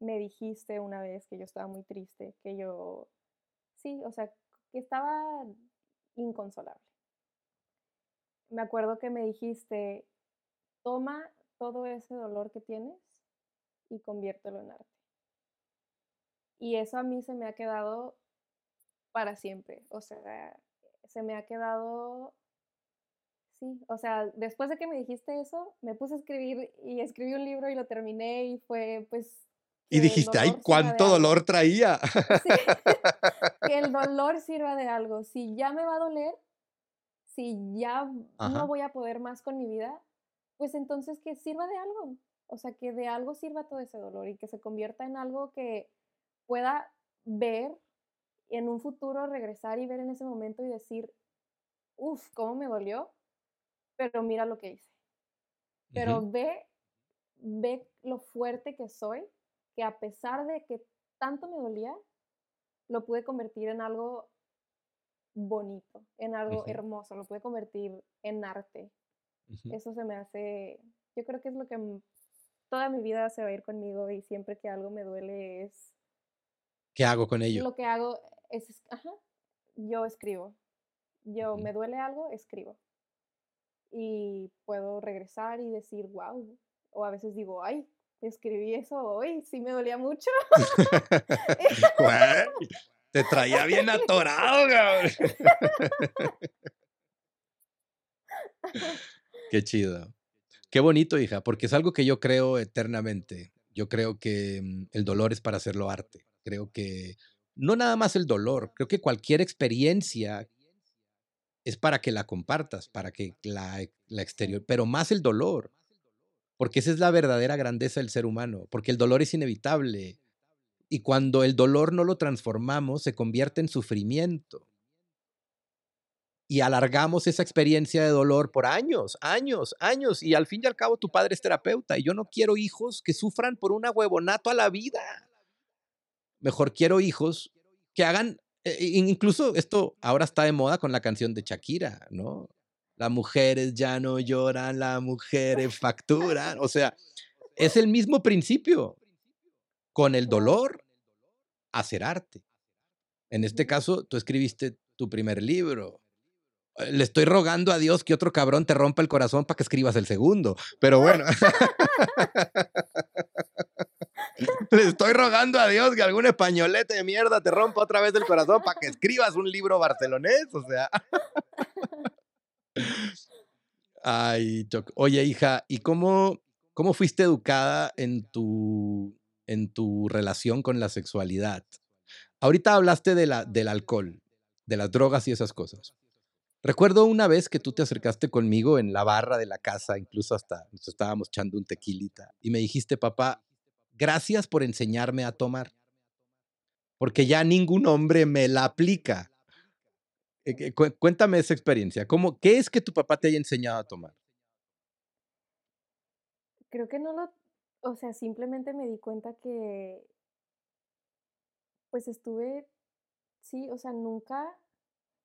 me dijiste una vez que yo estaba muy triste, que yo sí, o sea, que estaba inconsolable. Me acuerdo que me dijiste, toma todo ese dolor que tienes y conviértelo en arte. Y eso a mí se me ha quedado para siempre. O sea, se me ha quedado, sí, o sea, después de que me dijiste eso, me puse a escribir y escribí un libro y lo terminé y fue pues y dijiste, ay, cuánto dolor traía. que el dolor sirva de algo. Si ya me va a doler, si ya no voy a poder más con mi vida, pues entonces que sirva de algo. O sea, que de algo sirva todo ese dolor y que se convierta en algo que pueda ver en un futuro, regresar y ver en ese momento y decir, uff, cómo me dolió, pero mira lo que hice. Pero ve, ve lo fuerte que soy que a pesar de que tanto me dolía, lo pude convertir en algo bonito, en algo hermoso, lo pude convertir en arte. Eso se me hace, yo creo que es lo que toda mi vida se va a ir conmigo y siempre que algo me duele es... ¿Qué hago con ello? Lo que hago es, ajá, yo escribo. Yo me duele algo, escribo. Y puedo regresar y decir, wow. O a veces digo, ay, escribí eso hoy, sí me dolía mucho. te traía bien atorado, cabrón. Qué chido. Qué bonito, hija, porque es algo que yo creo eternamente. Yo creo que mm, el dolor es para hacerlo arte. Creo que no nada más el dolor, creo que cualquier experiencia es para que la compartas, para que la, la exterior, pero más el dolor, porque esa es la verdadera grandeza del ser humano, porque el dolor es inevitable y cuando el dolor no lo transformamos se convierte en sufrimiento y alargamos esa experiencia de dolor por años, años, años, y al fin y al cabo tu padre es terapeuta y yo no quiero hijos que sufran por una huevonato a la vida. Mejor quiero hijos que hagan, eh, incluso esto ahora está de moda con la canción de Shakira, ¿no? Las mujeres ya no lloran, las mujeres facturan, o sea, es el mismo principio. Con el dolor, hacer arte. En este caso, tú escribiste tu primer libro, le estoy rogando a Dios que otro cabrón te rompa el corazón para que escribas el segundo. Pero bueno. le estoy rogando a Dios que algún españolete de mierda te rompa otra vez el corazón para que escribas un libro barcelonés. O sea. Ay, Oye, hija, ¿y cómo, cómo fuiste educada en tu, en tu relación con la sexualidad? Ahorita hablaste de la, del alcohol, de las drogas y esas cosas. Recuerdo una vez que tú te acercaste conmigo en la barra de la casa, incluso hasta nos estábamos echando un tequilita, y me dijiste, papá, gracias por enseñarme a tomar, porque ya ningún hombre me la aplica. Eh, cuéntame esa experiencia. ¿Cómo, ¿Qué es que tu papá te haya enseñado a tomar? Creo que no lo, o sea, simplemente me di cuenta que, pues estuve, sí, o sea, nunca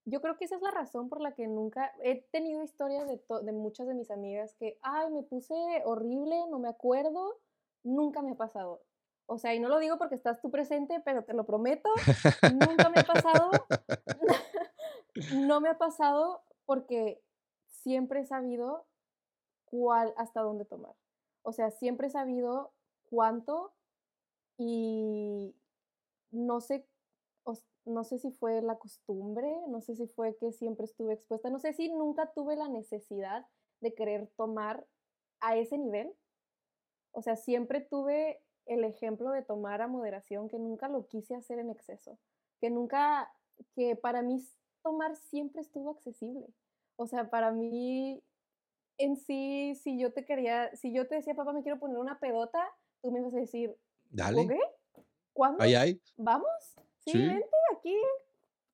yo creo que esa es la razón por la que nunca he tenido historias de, de muchas de mis amigas que, ay, me puse horrible, no me acuerdo, nunca me ha pasado. O sea, y no lo digo porque estás tú presente, pero te lo prometo, nunca me ha pasado. no me ha pasado porque siempre he sabido cuál, hasta dónde tomar. O sea, siempre he sabido cuánto y no sé no sé si fue la costumbre, no sé si fue que siempre estuve expuesta, no sé si nunca tuve la necesidad de querer tomar a ese nivel. O sea, siempre tuve el ejemplo de tomar a moderación, que nunca lo quise hacer en exceso, que nunca, que para mí tomar siempre estuvo accesible. O sea, para mí en sí, si yo te quería, si yo te decía, papá, me quiero poner una pedota, tú me ibas a decir, Dale. ¿qué? ¿Cuándo? ¿Vamos? sí, vente aquí,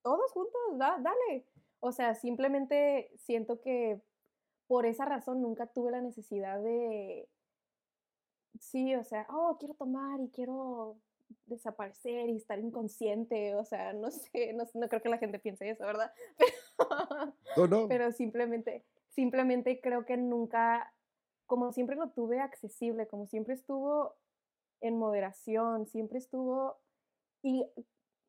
todos juntos, dale. O sea, simplemente siento que por esa razón nunca tuve la necesidad de, sí, o sea, oh, quiero tomar y quiero desaparecer y estar inconsciente, o sea, no sé, no, creo que la gente piense eso, ¿verdad? Pero, no. pero simplemente, simplemente creo que nunca, como siempre lo tuve accesible, como siempre estuvo en moderación, siempre estuvo, y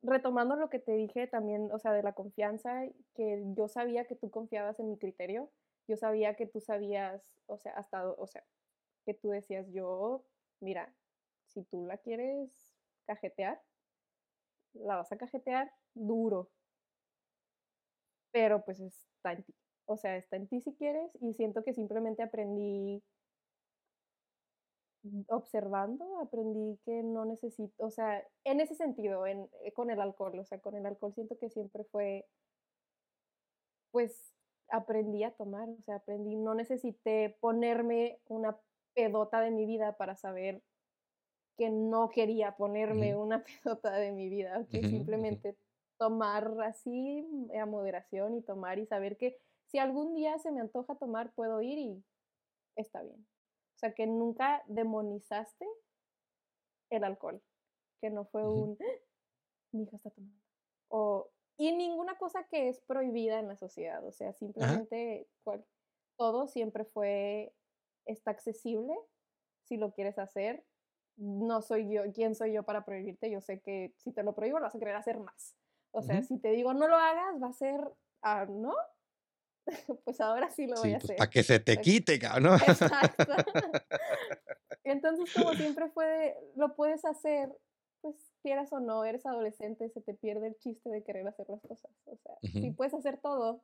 retomando lo que te dije también, o sea, de la confianza, que yo sabía que tú confiabas en mi criterio, yo sabía que tú sabías, o sea, hasta, o sea, tú decías, yo, mira, si tú la quieres cajetear, la vas a cajetear duro, pero pues está en ti, o sea, está en ti si quieres y siento que simplemente aprendí observando, aprendí que no necesito, o sea, en ese sentido, en, eh, con el alcohol, o sea, con el alcohol siento que siempre fue, pues aprendí a tomar, o sea, aprendí, no necesité ponerme una pedota de mi vida para saber que no quería ponerme una pedota de mi vida, que simplemente tomar así a moderación y tomar y saber que si algún día se me antoja tomar, puedo ir y está bien. O sea, que nunca demonizaste el alcohol, que no fue un, mi hija está tomando. O, y ninguna cosa que es prohibida en la sociedad, o sea, simplemente todo siempre fue, está accesible, si lo quieres hacer. No soy yo, ¿quién soy yo para prohibirte? Yo sé que si te lo prohíbo, lo vas a querer hacer más. O sea, si te digo no lo hagas, va a ser, ah, ¿no? pues ahora sí lo voy a pues, hacer. Para que se te quite, ¿no? Exacto. Entonces, como siempre fue, lo puedes hacer, pues quieras o no, eres adolescente, se te pierde el chiste de querer hacer las cosas. O sea, si puedes hacer todo,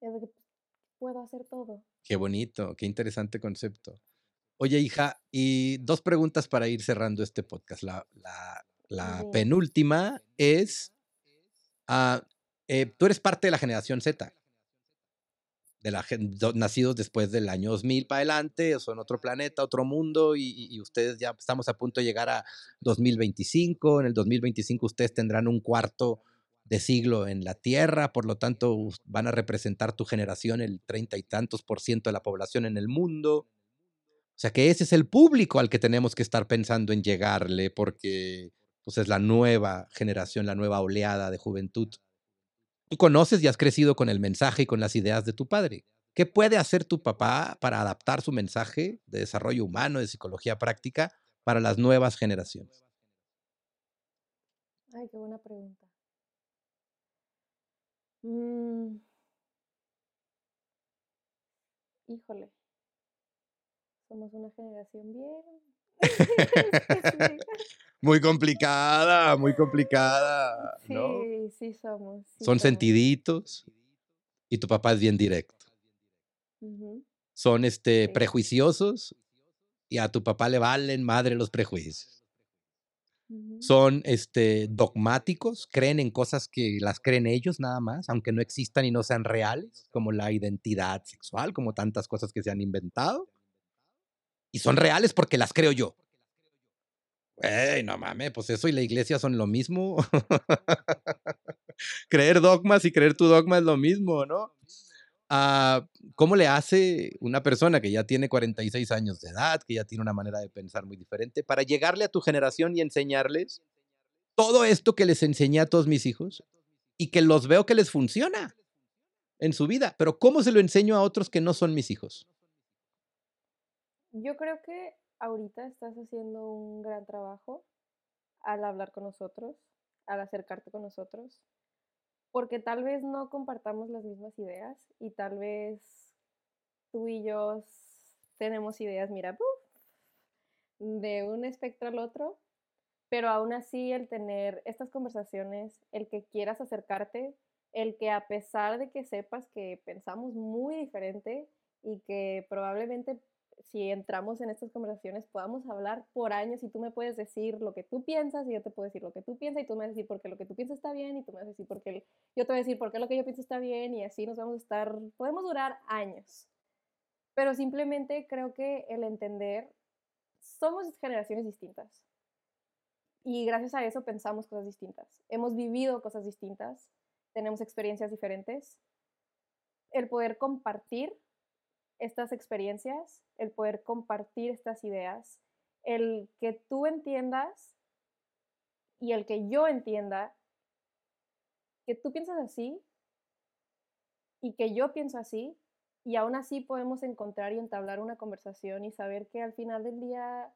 es de que puedo hacer todo. Qué bonito, qué interesante concepto. Oye, hija, y dos preguntas para ir cerrando este podcast. La, la, penúltima es, ah, eh, tú eres parte de la generación Z, de la, nacidos después del año 2000 para adelante, son otro planeta, otro mundo, y, y, ustedes ya estamos a punto de llegar a 2025. En el 2025 ustedes tendrán un cuarto de siglo en la Tierra, por lo tanto van a representar tu generación el treinta y tantos por ciento de la población en el mundo. O sea que ese es el público al que tenemos que estar pensando en llegarle, porque pues, es la nueva generación, la nueva oleada de juventud. Tú conoces y has crecido con el mensaje y con las ideas de tu padre. ¿Qué puede hacer tu papá para adaptar su mensaje de desarrollo humano, de psicología práctica, para las nuevas generaciones? Ay, qué buena pregunta. Mm. Híjole. Somos una generación bien. muy complicada, muy complicada. Sí, sí somos. Son sentiditos y tu papá es bien directo. Son este, prejuiciosos y a tu papá le valen madre los prejuicios son este, dogmáticos, creen en cosas que las creen ellos nada más, aunque no existan y no sean reales, como la identidad sexual, como tantas cosas que se han inventado. Y son reales porque las creo yo. Ey, no mames, pues eso y la iglesia son lo mismo. creer dogmas y creer tu dogma es lo mismo, ¿no? ¿Cómo le hace una persona que ya tiene 46 años de edad, que ya tiene una manera de pensar muy diferente, para llegarle a tu generación y enseñarles todo esto que les enseñé a todos mis hijos y que los veo que les funciona en su vida? Pero ¿cómo se lo enseño a otros que no son mis hijos? Yo creo que ahorita estás haciendo un gran trabajo al hablar con nosotros, al acercarte con nosotros porque tal vez no compartamos las mismas ideas y tal vez tú y yo tenemos ideas, mira, de un espectro al otro, pero aún así el tener estas conversaciones, el que quieras acercarte, el que a pesar de que sepas que pensamos muy diferente y que probablemente si entramos en estas conversaciones podamos hablar por años y tú me puedes decir lo que tú piensas y yo te puedo decir lo que tú piensas y tú me vas a decir por qué lo que tú piensas está bien y tú me vas a decir por qué yo te voy a decir por qué lo que yo pienso está bien y así nos vamos a estar, podemos durar años. Pero simplemente creo que el entender, somos generaciones distintas y gracias a eso pensamos cosas distintas. Hemos vivido cosas distintas, tenemos experiencias diferentes. El poder compartir estas experiencias, el poder compartir estas ideas, el que tú entiendas y el que yo entienda que tú piensas así y que yo pienso así y aún así podemos encontrar y entablar una conversación y saber que al final del día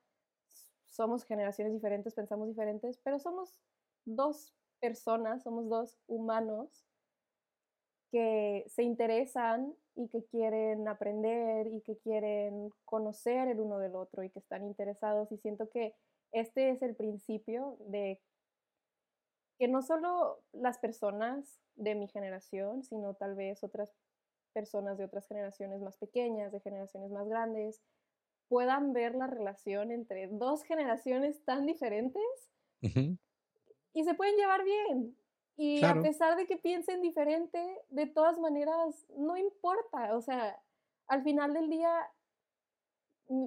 somos generaciones diferentes, pensamos diferentes, pero somos dos personas, somos dos humanos que se interesan y que quieren aprender y que quieren conocer el uno del otro y que están interesados. Y siento que este es el principio de que no solo las personas de mi generación, sino tal vez otras personas de otras generaciones más pequeñas, de generaciones más grandes, puedan ver la relación entre dos generaciones tan diferentes y se pueden llevar bien. Y a pesar de que piensen diferente, de todas maneras, no importa. O sea, al final del día, mm,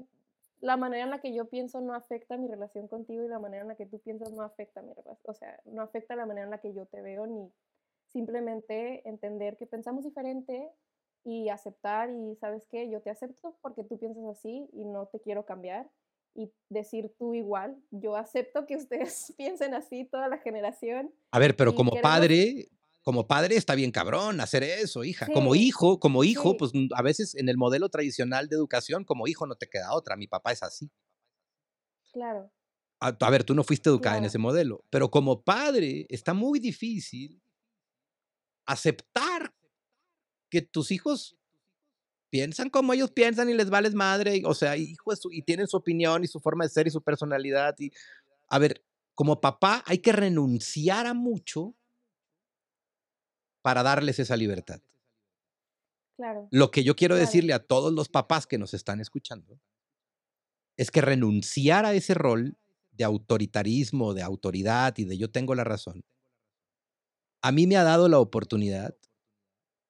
la manera en la que yo pienso no afecta mi relación contigo y la manera en la que tú piensas no afecta mi relación. O sea, no afecta la manera en la que yo te veo ni simplemente entender que pensamos diferente y aceptar y sabes qué, yo te acepto porque tú piensas así y no te quiero cambiar y decir tú igual. Yo acepto que ustedes piensen así, toda la generación. A ver, pero como padre, como padre está bien cabrón hacer eso, hija. Como hijo, como hijo, pues a veces en el modelo tradicional de educación, como hijo no te queda otra. Mi papá es así. Claro. A, ver, tú no fuiste educada en ese modelo, pero como padre está muy difícil aceptar que tus hijos piensan como ellos piensan y les vales madre, o sea, hijos y tienen su opinión y su forma de ser y su personalidad. Y, a ver, como papá hay que renunciar a mucho para darles esa libertad. Claro. Lo que yo quiero decirle a todos los papás que nos están escuchando es que renunciar a ese rol de autoritarismo, de autoridad y de yo tengo la razón, a mí me ha dado la oportunidad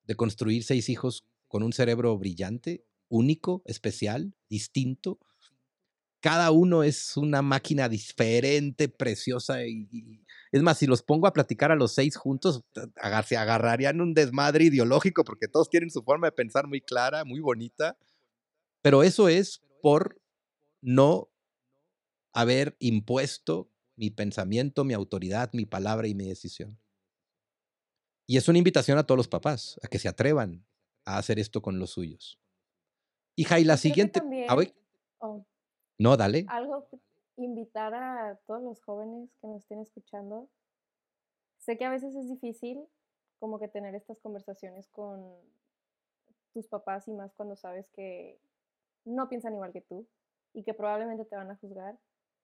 de construir seis hijos con un cerebro brillante, único, especial, distinto. Cada uno es una máquina diferente, preciosa y, es más, si los pongo a platicar a los seis juntos, se agarrarían un desmadre ideológico porque todos tienen su forma de pensar muy clara, muy bonita. Pero eso es por no haber impuesto mi pensamiento, mi autoridad, mi palabra y mi decisión. Y es una invitación a todos los papás a que se atrevan a hacer esto con los suyos. Hija, y la siguiente. Ah, oh, no, dale. Algo invitar a todos los jóvenes que nos estén escuchando. Sé que a veces es difícil como que tener estas conversaciones con tus papás y más cuando sabes que no piensan igual que tú y que probablemente te van a juzgar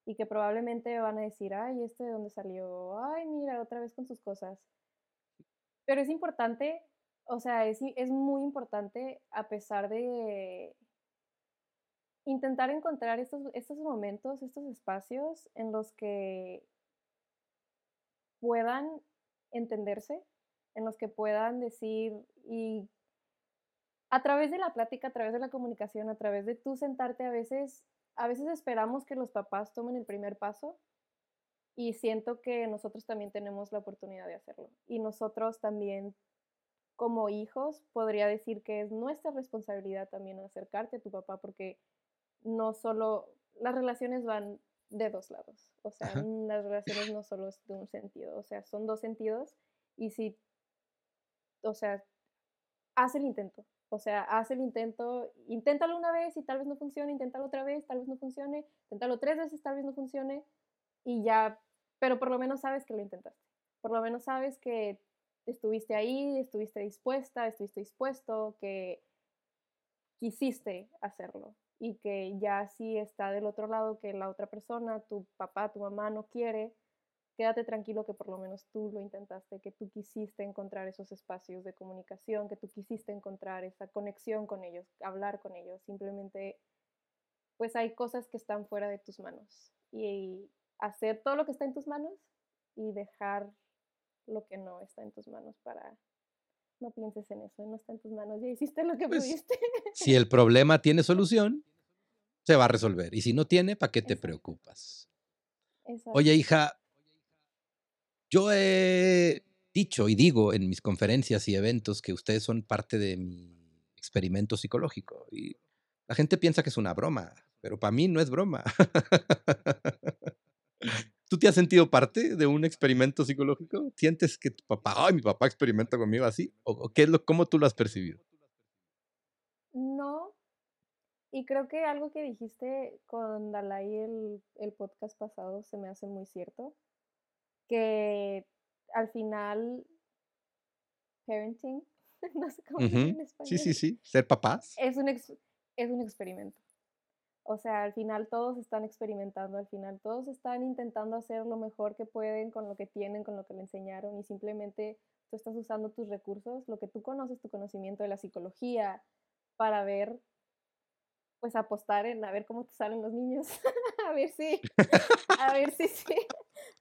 y que probablemente van a decir, ay, ¿este de dónde salió? Ay, mira, otra vez con sus cosas. Pero es importante, o sea, es, es muy importante a pesar de intentar encontrar estos, estos momentos, estos espacios en los que puedan entenderse, en los que puedan decir y a través de la plática, a través de la comunicación, a través de tú sentarte a veces, a veces esperamos que los papás tomen el primer paso y siento que nosotros también tenemos la oportunidad de hacerlo. Y nosotros también como hijos podría decir que es nuestra responsabilidad también acercarte a tu papá porque no solo, las relaciones van de dos lados, o sea, las relaciones no solo es de un sentido, o sea, son dos sentidos y si, o sea, haz el intento, o sea, haz el intento, inténtalo una vez y tal vez no funcione, inténtalo otra vez, tal vez no funcione, inténtalo tres veces, tal vez no funcione y ya, pero por lo menos sabes que lo intentaste, por lo menos sabes que estuviste ahí, estuviste dispuesta, estuviste dispuesto, que quisiste hacerlo y que ya si está del otro lado que la otra persona, tu papá, tu mamá no quiere, quédate tranquilo que por lo menos tú lo intentaste, que tú quisiste encontrar esos espacios de comunicación, que tú quisiste encontrar esa conexión con ellos, hablar con ellos. Simplemente, pues hay cosas que están fuera de tus manos y hacer todo lo que está en tus manos y dejar lo que no está en tus manos para no pienses en eso, no está en tus manos, ya hiciste lo que pues, pudiste. Si el problema tiene solución, se va a resolver. Y si no tiene, ¿para qué te preocupas? Oye, hija, yo he dicho y digo en mis conferencias y eventos que ustedes son parte de mi experimento psicológico. Y la gente piensa que es una broma, pero para mí no es broma. ¿Tú te has sentido parte de un experimento psicológico? ¿Sientes que tu papá, ay, mi papá experimenta conmigo así? ¿O qué es lo, cómo tú lo has percibido? No. Y creo que algo que dijiste con Dalai el, el podcast pasado se me hace muy cierto. Que al final, parenting, no sé cómo en español. Sí, sí, sí. Ser papás. Es un, es un experimento. O sea, al final todos están experimentando, al final todos están intentando hacer lo mejor que pueden con lo que tienen, con lo que le enseñaron y simplemente tú estás usando tus recursos, lo que tú conoces, tu conocimiento de la psicología, para ver, pues apostar en a ver cómo te salen los niños, a ver si, a ver si sí,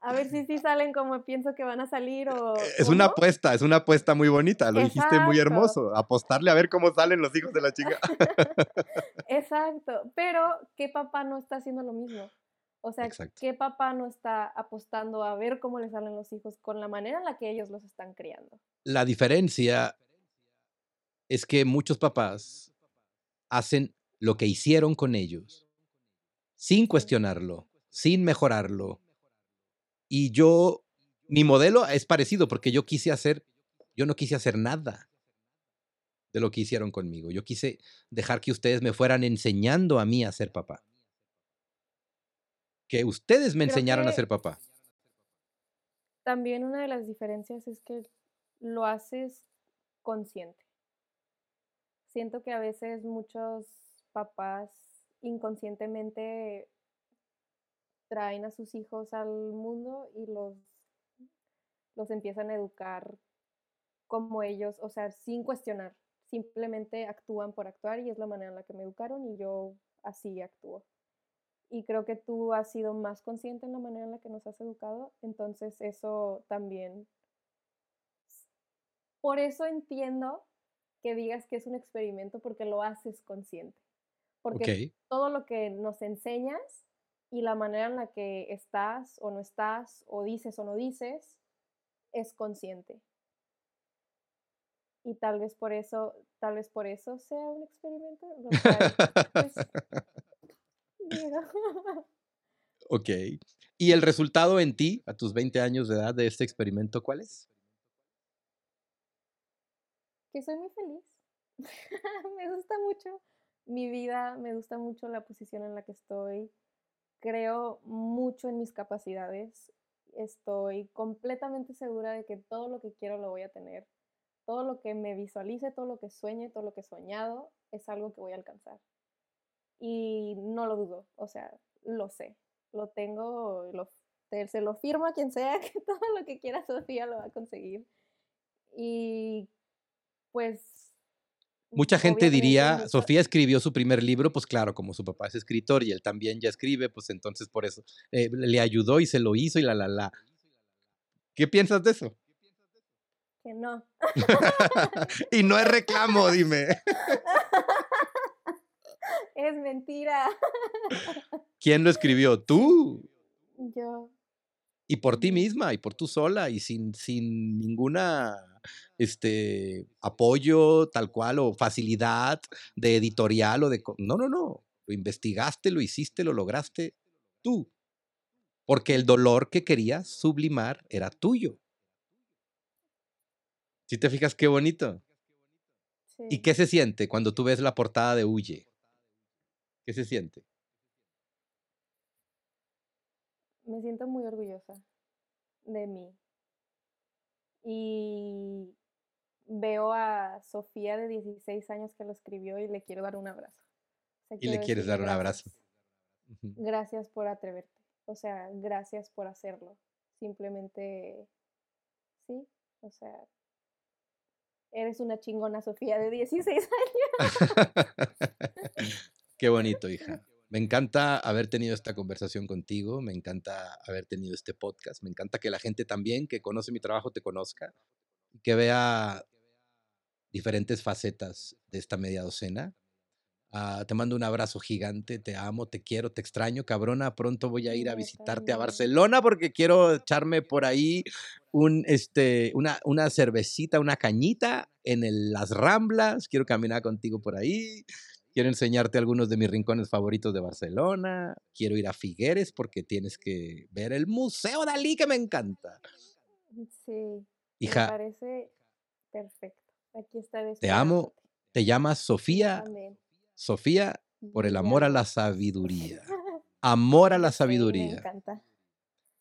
a ver si sí salen como pienso que van a salir o... Es una apuesta, es una apuesta muy bonita, lo dijiste muy hermoso, apostarle a ver cómo salen los hijos de la chica. Exacto, pero ¿qué papá no está haciendo lo mismo? O sea, ¿qué papá no está apostando a ver cómo le salen los hijos con la manera en la que ellos los están criando? La diferencia es que muchos papás hacen lo que hicieron con ellos sin cuestionarlo, sin mejorarlo, y yo, mi modelo es parecido porque yo quise hacer Yo no quise hacer nada de lo que hicieron conmigo. Yo quise dejar que ustedes me fueran enseñando a mí a ser papá. Que ustedes me Creo enseñaran a ser papá. también una de las diferencias es que lo haces consciente. Siento que a veces muchos papás inconscientemente traen a sus hijos al mundo y los, los empiezan a educar como ellos, o sea, sin cuestionar. Simplemente actúan por actuar y es la manera en la que me educaron y yo así actúo. Y creo que tú has sido más consciente en la manera en la que nos has educado, entonces eso también. Por eso entiendo que digas que es un experimento porque lo haces consciente. Porque Ok. todo lo que nos enseñas y la manera en la que estás o no estás, o dices o no dices, es consciente. Y tal vez por eso, tal vez por eso sea un experimento, lo cual, pues, ok. ¿Y el resultado en ti, a tus 20 años de edad de este experimento, cuál es? que soy muy feliz. me gusta mucho mi vida, me gusta mucho la posición en la que estoy. Creo mucho en mis capacidades. Estoy completamente segura de que todo lo que quiero lo voy a tener. Todo lo que me visualice, todo lo que sueñe, todo lo que he soñado, es algo que voy a alcanzar. Y no lo dudo, o sea, lo sé. Lo tengo, lo, se lo firmo a quien sea que todo lo que quiera Sofía lo va a conseguir. Y pues Mucha gente obviamente diría, Sofía escribió su primer libro, pues claro, como su papá es escritor y él también ya escribe, pues entonces por eso eh, le ayudó y se lo hizo y la, la, la. ¿Qué piensas de eso? que no. y no es reclamo, dime. es mentira. ¿Quién lo escribió? Tú. Yo, Y por ti misma y por tú sola y sin, sin ninguna este, apoyo tal cual o facilidad de editorial o de... No, no, no. Lo investigaste, lo hiciste, lo lograste tú. Porque el dolor que querías sublimar era tuyo. Si te fijas qué bonito. ¿Y qué se siente cuando tú ves la portada de Huye? ¿Qué se siente? me siento muy orgullosa de mí. Y veo a Sofía de 16 años que lo escribió y le quiero dar un abrazo. O sea, Y le quieres dar un abrazo. gracias. Gracias por atreverte. O sea, gracias por hacerlo. Simplemente, sí, o sea, eres una chingona Sofía de 16 años. Qué bonito, hija. Me encanta haber tenido esta conversación contigo, me encanta haber tenido este podcast, me encanta que la gente también que conoce mi trabajo te conozca, que vea diferentes facetas de esta media docena. Ah, te mando un abrazo gigante, te amo, te quiero, te extraño, cabrona. Pronto voy a ir a visitarte a. Barcelona porque quiero echarme por ahí un, este, una, una cervecita, una cañita en el- las Ramblas. Quiero caminar contigo por ahí. Quiero enseñarte algunos de mis rincones favoritos de Barcelona. Quiero ir a Figueres porque tienes que ver el Museo Dalí que me encanta. Sí, me Hija, parece perfecto. Aquí estaré te amo. Te llamas Sofía. Sofía por el amor a la sabiduría. Amor a la y me sabiduría. encanta.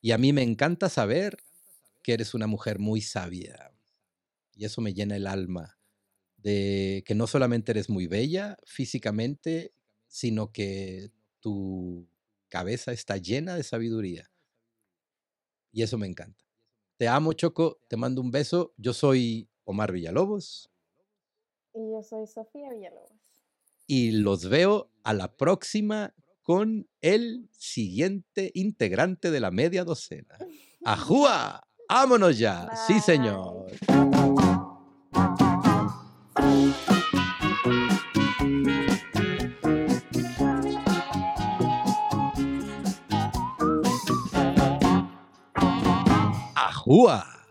Y a mí me encanta saber que eres una mujer muy sabia. Y eso me llena el alma de que no solamente eres muy bella físicamente, sino que tu cabeza está llena de sabiduría. Y eso me encanta. Te amo, Choco. Te mando un beso. Yo soy Omar Villalobos Y yo soy Sofía Villalobos. y los veo a la próxima con el siguiente integrante de la media docena. ¡Ajúa! ¡Vámonos ya! Sí, señor. ¡Ajúa!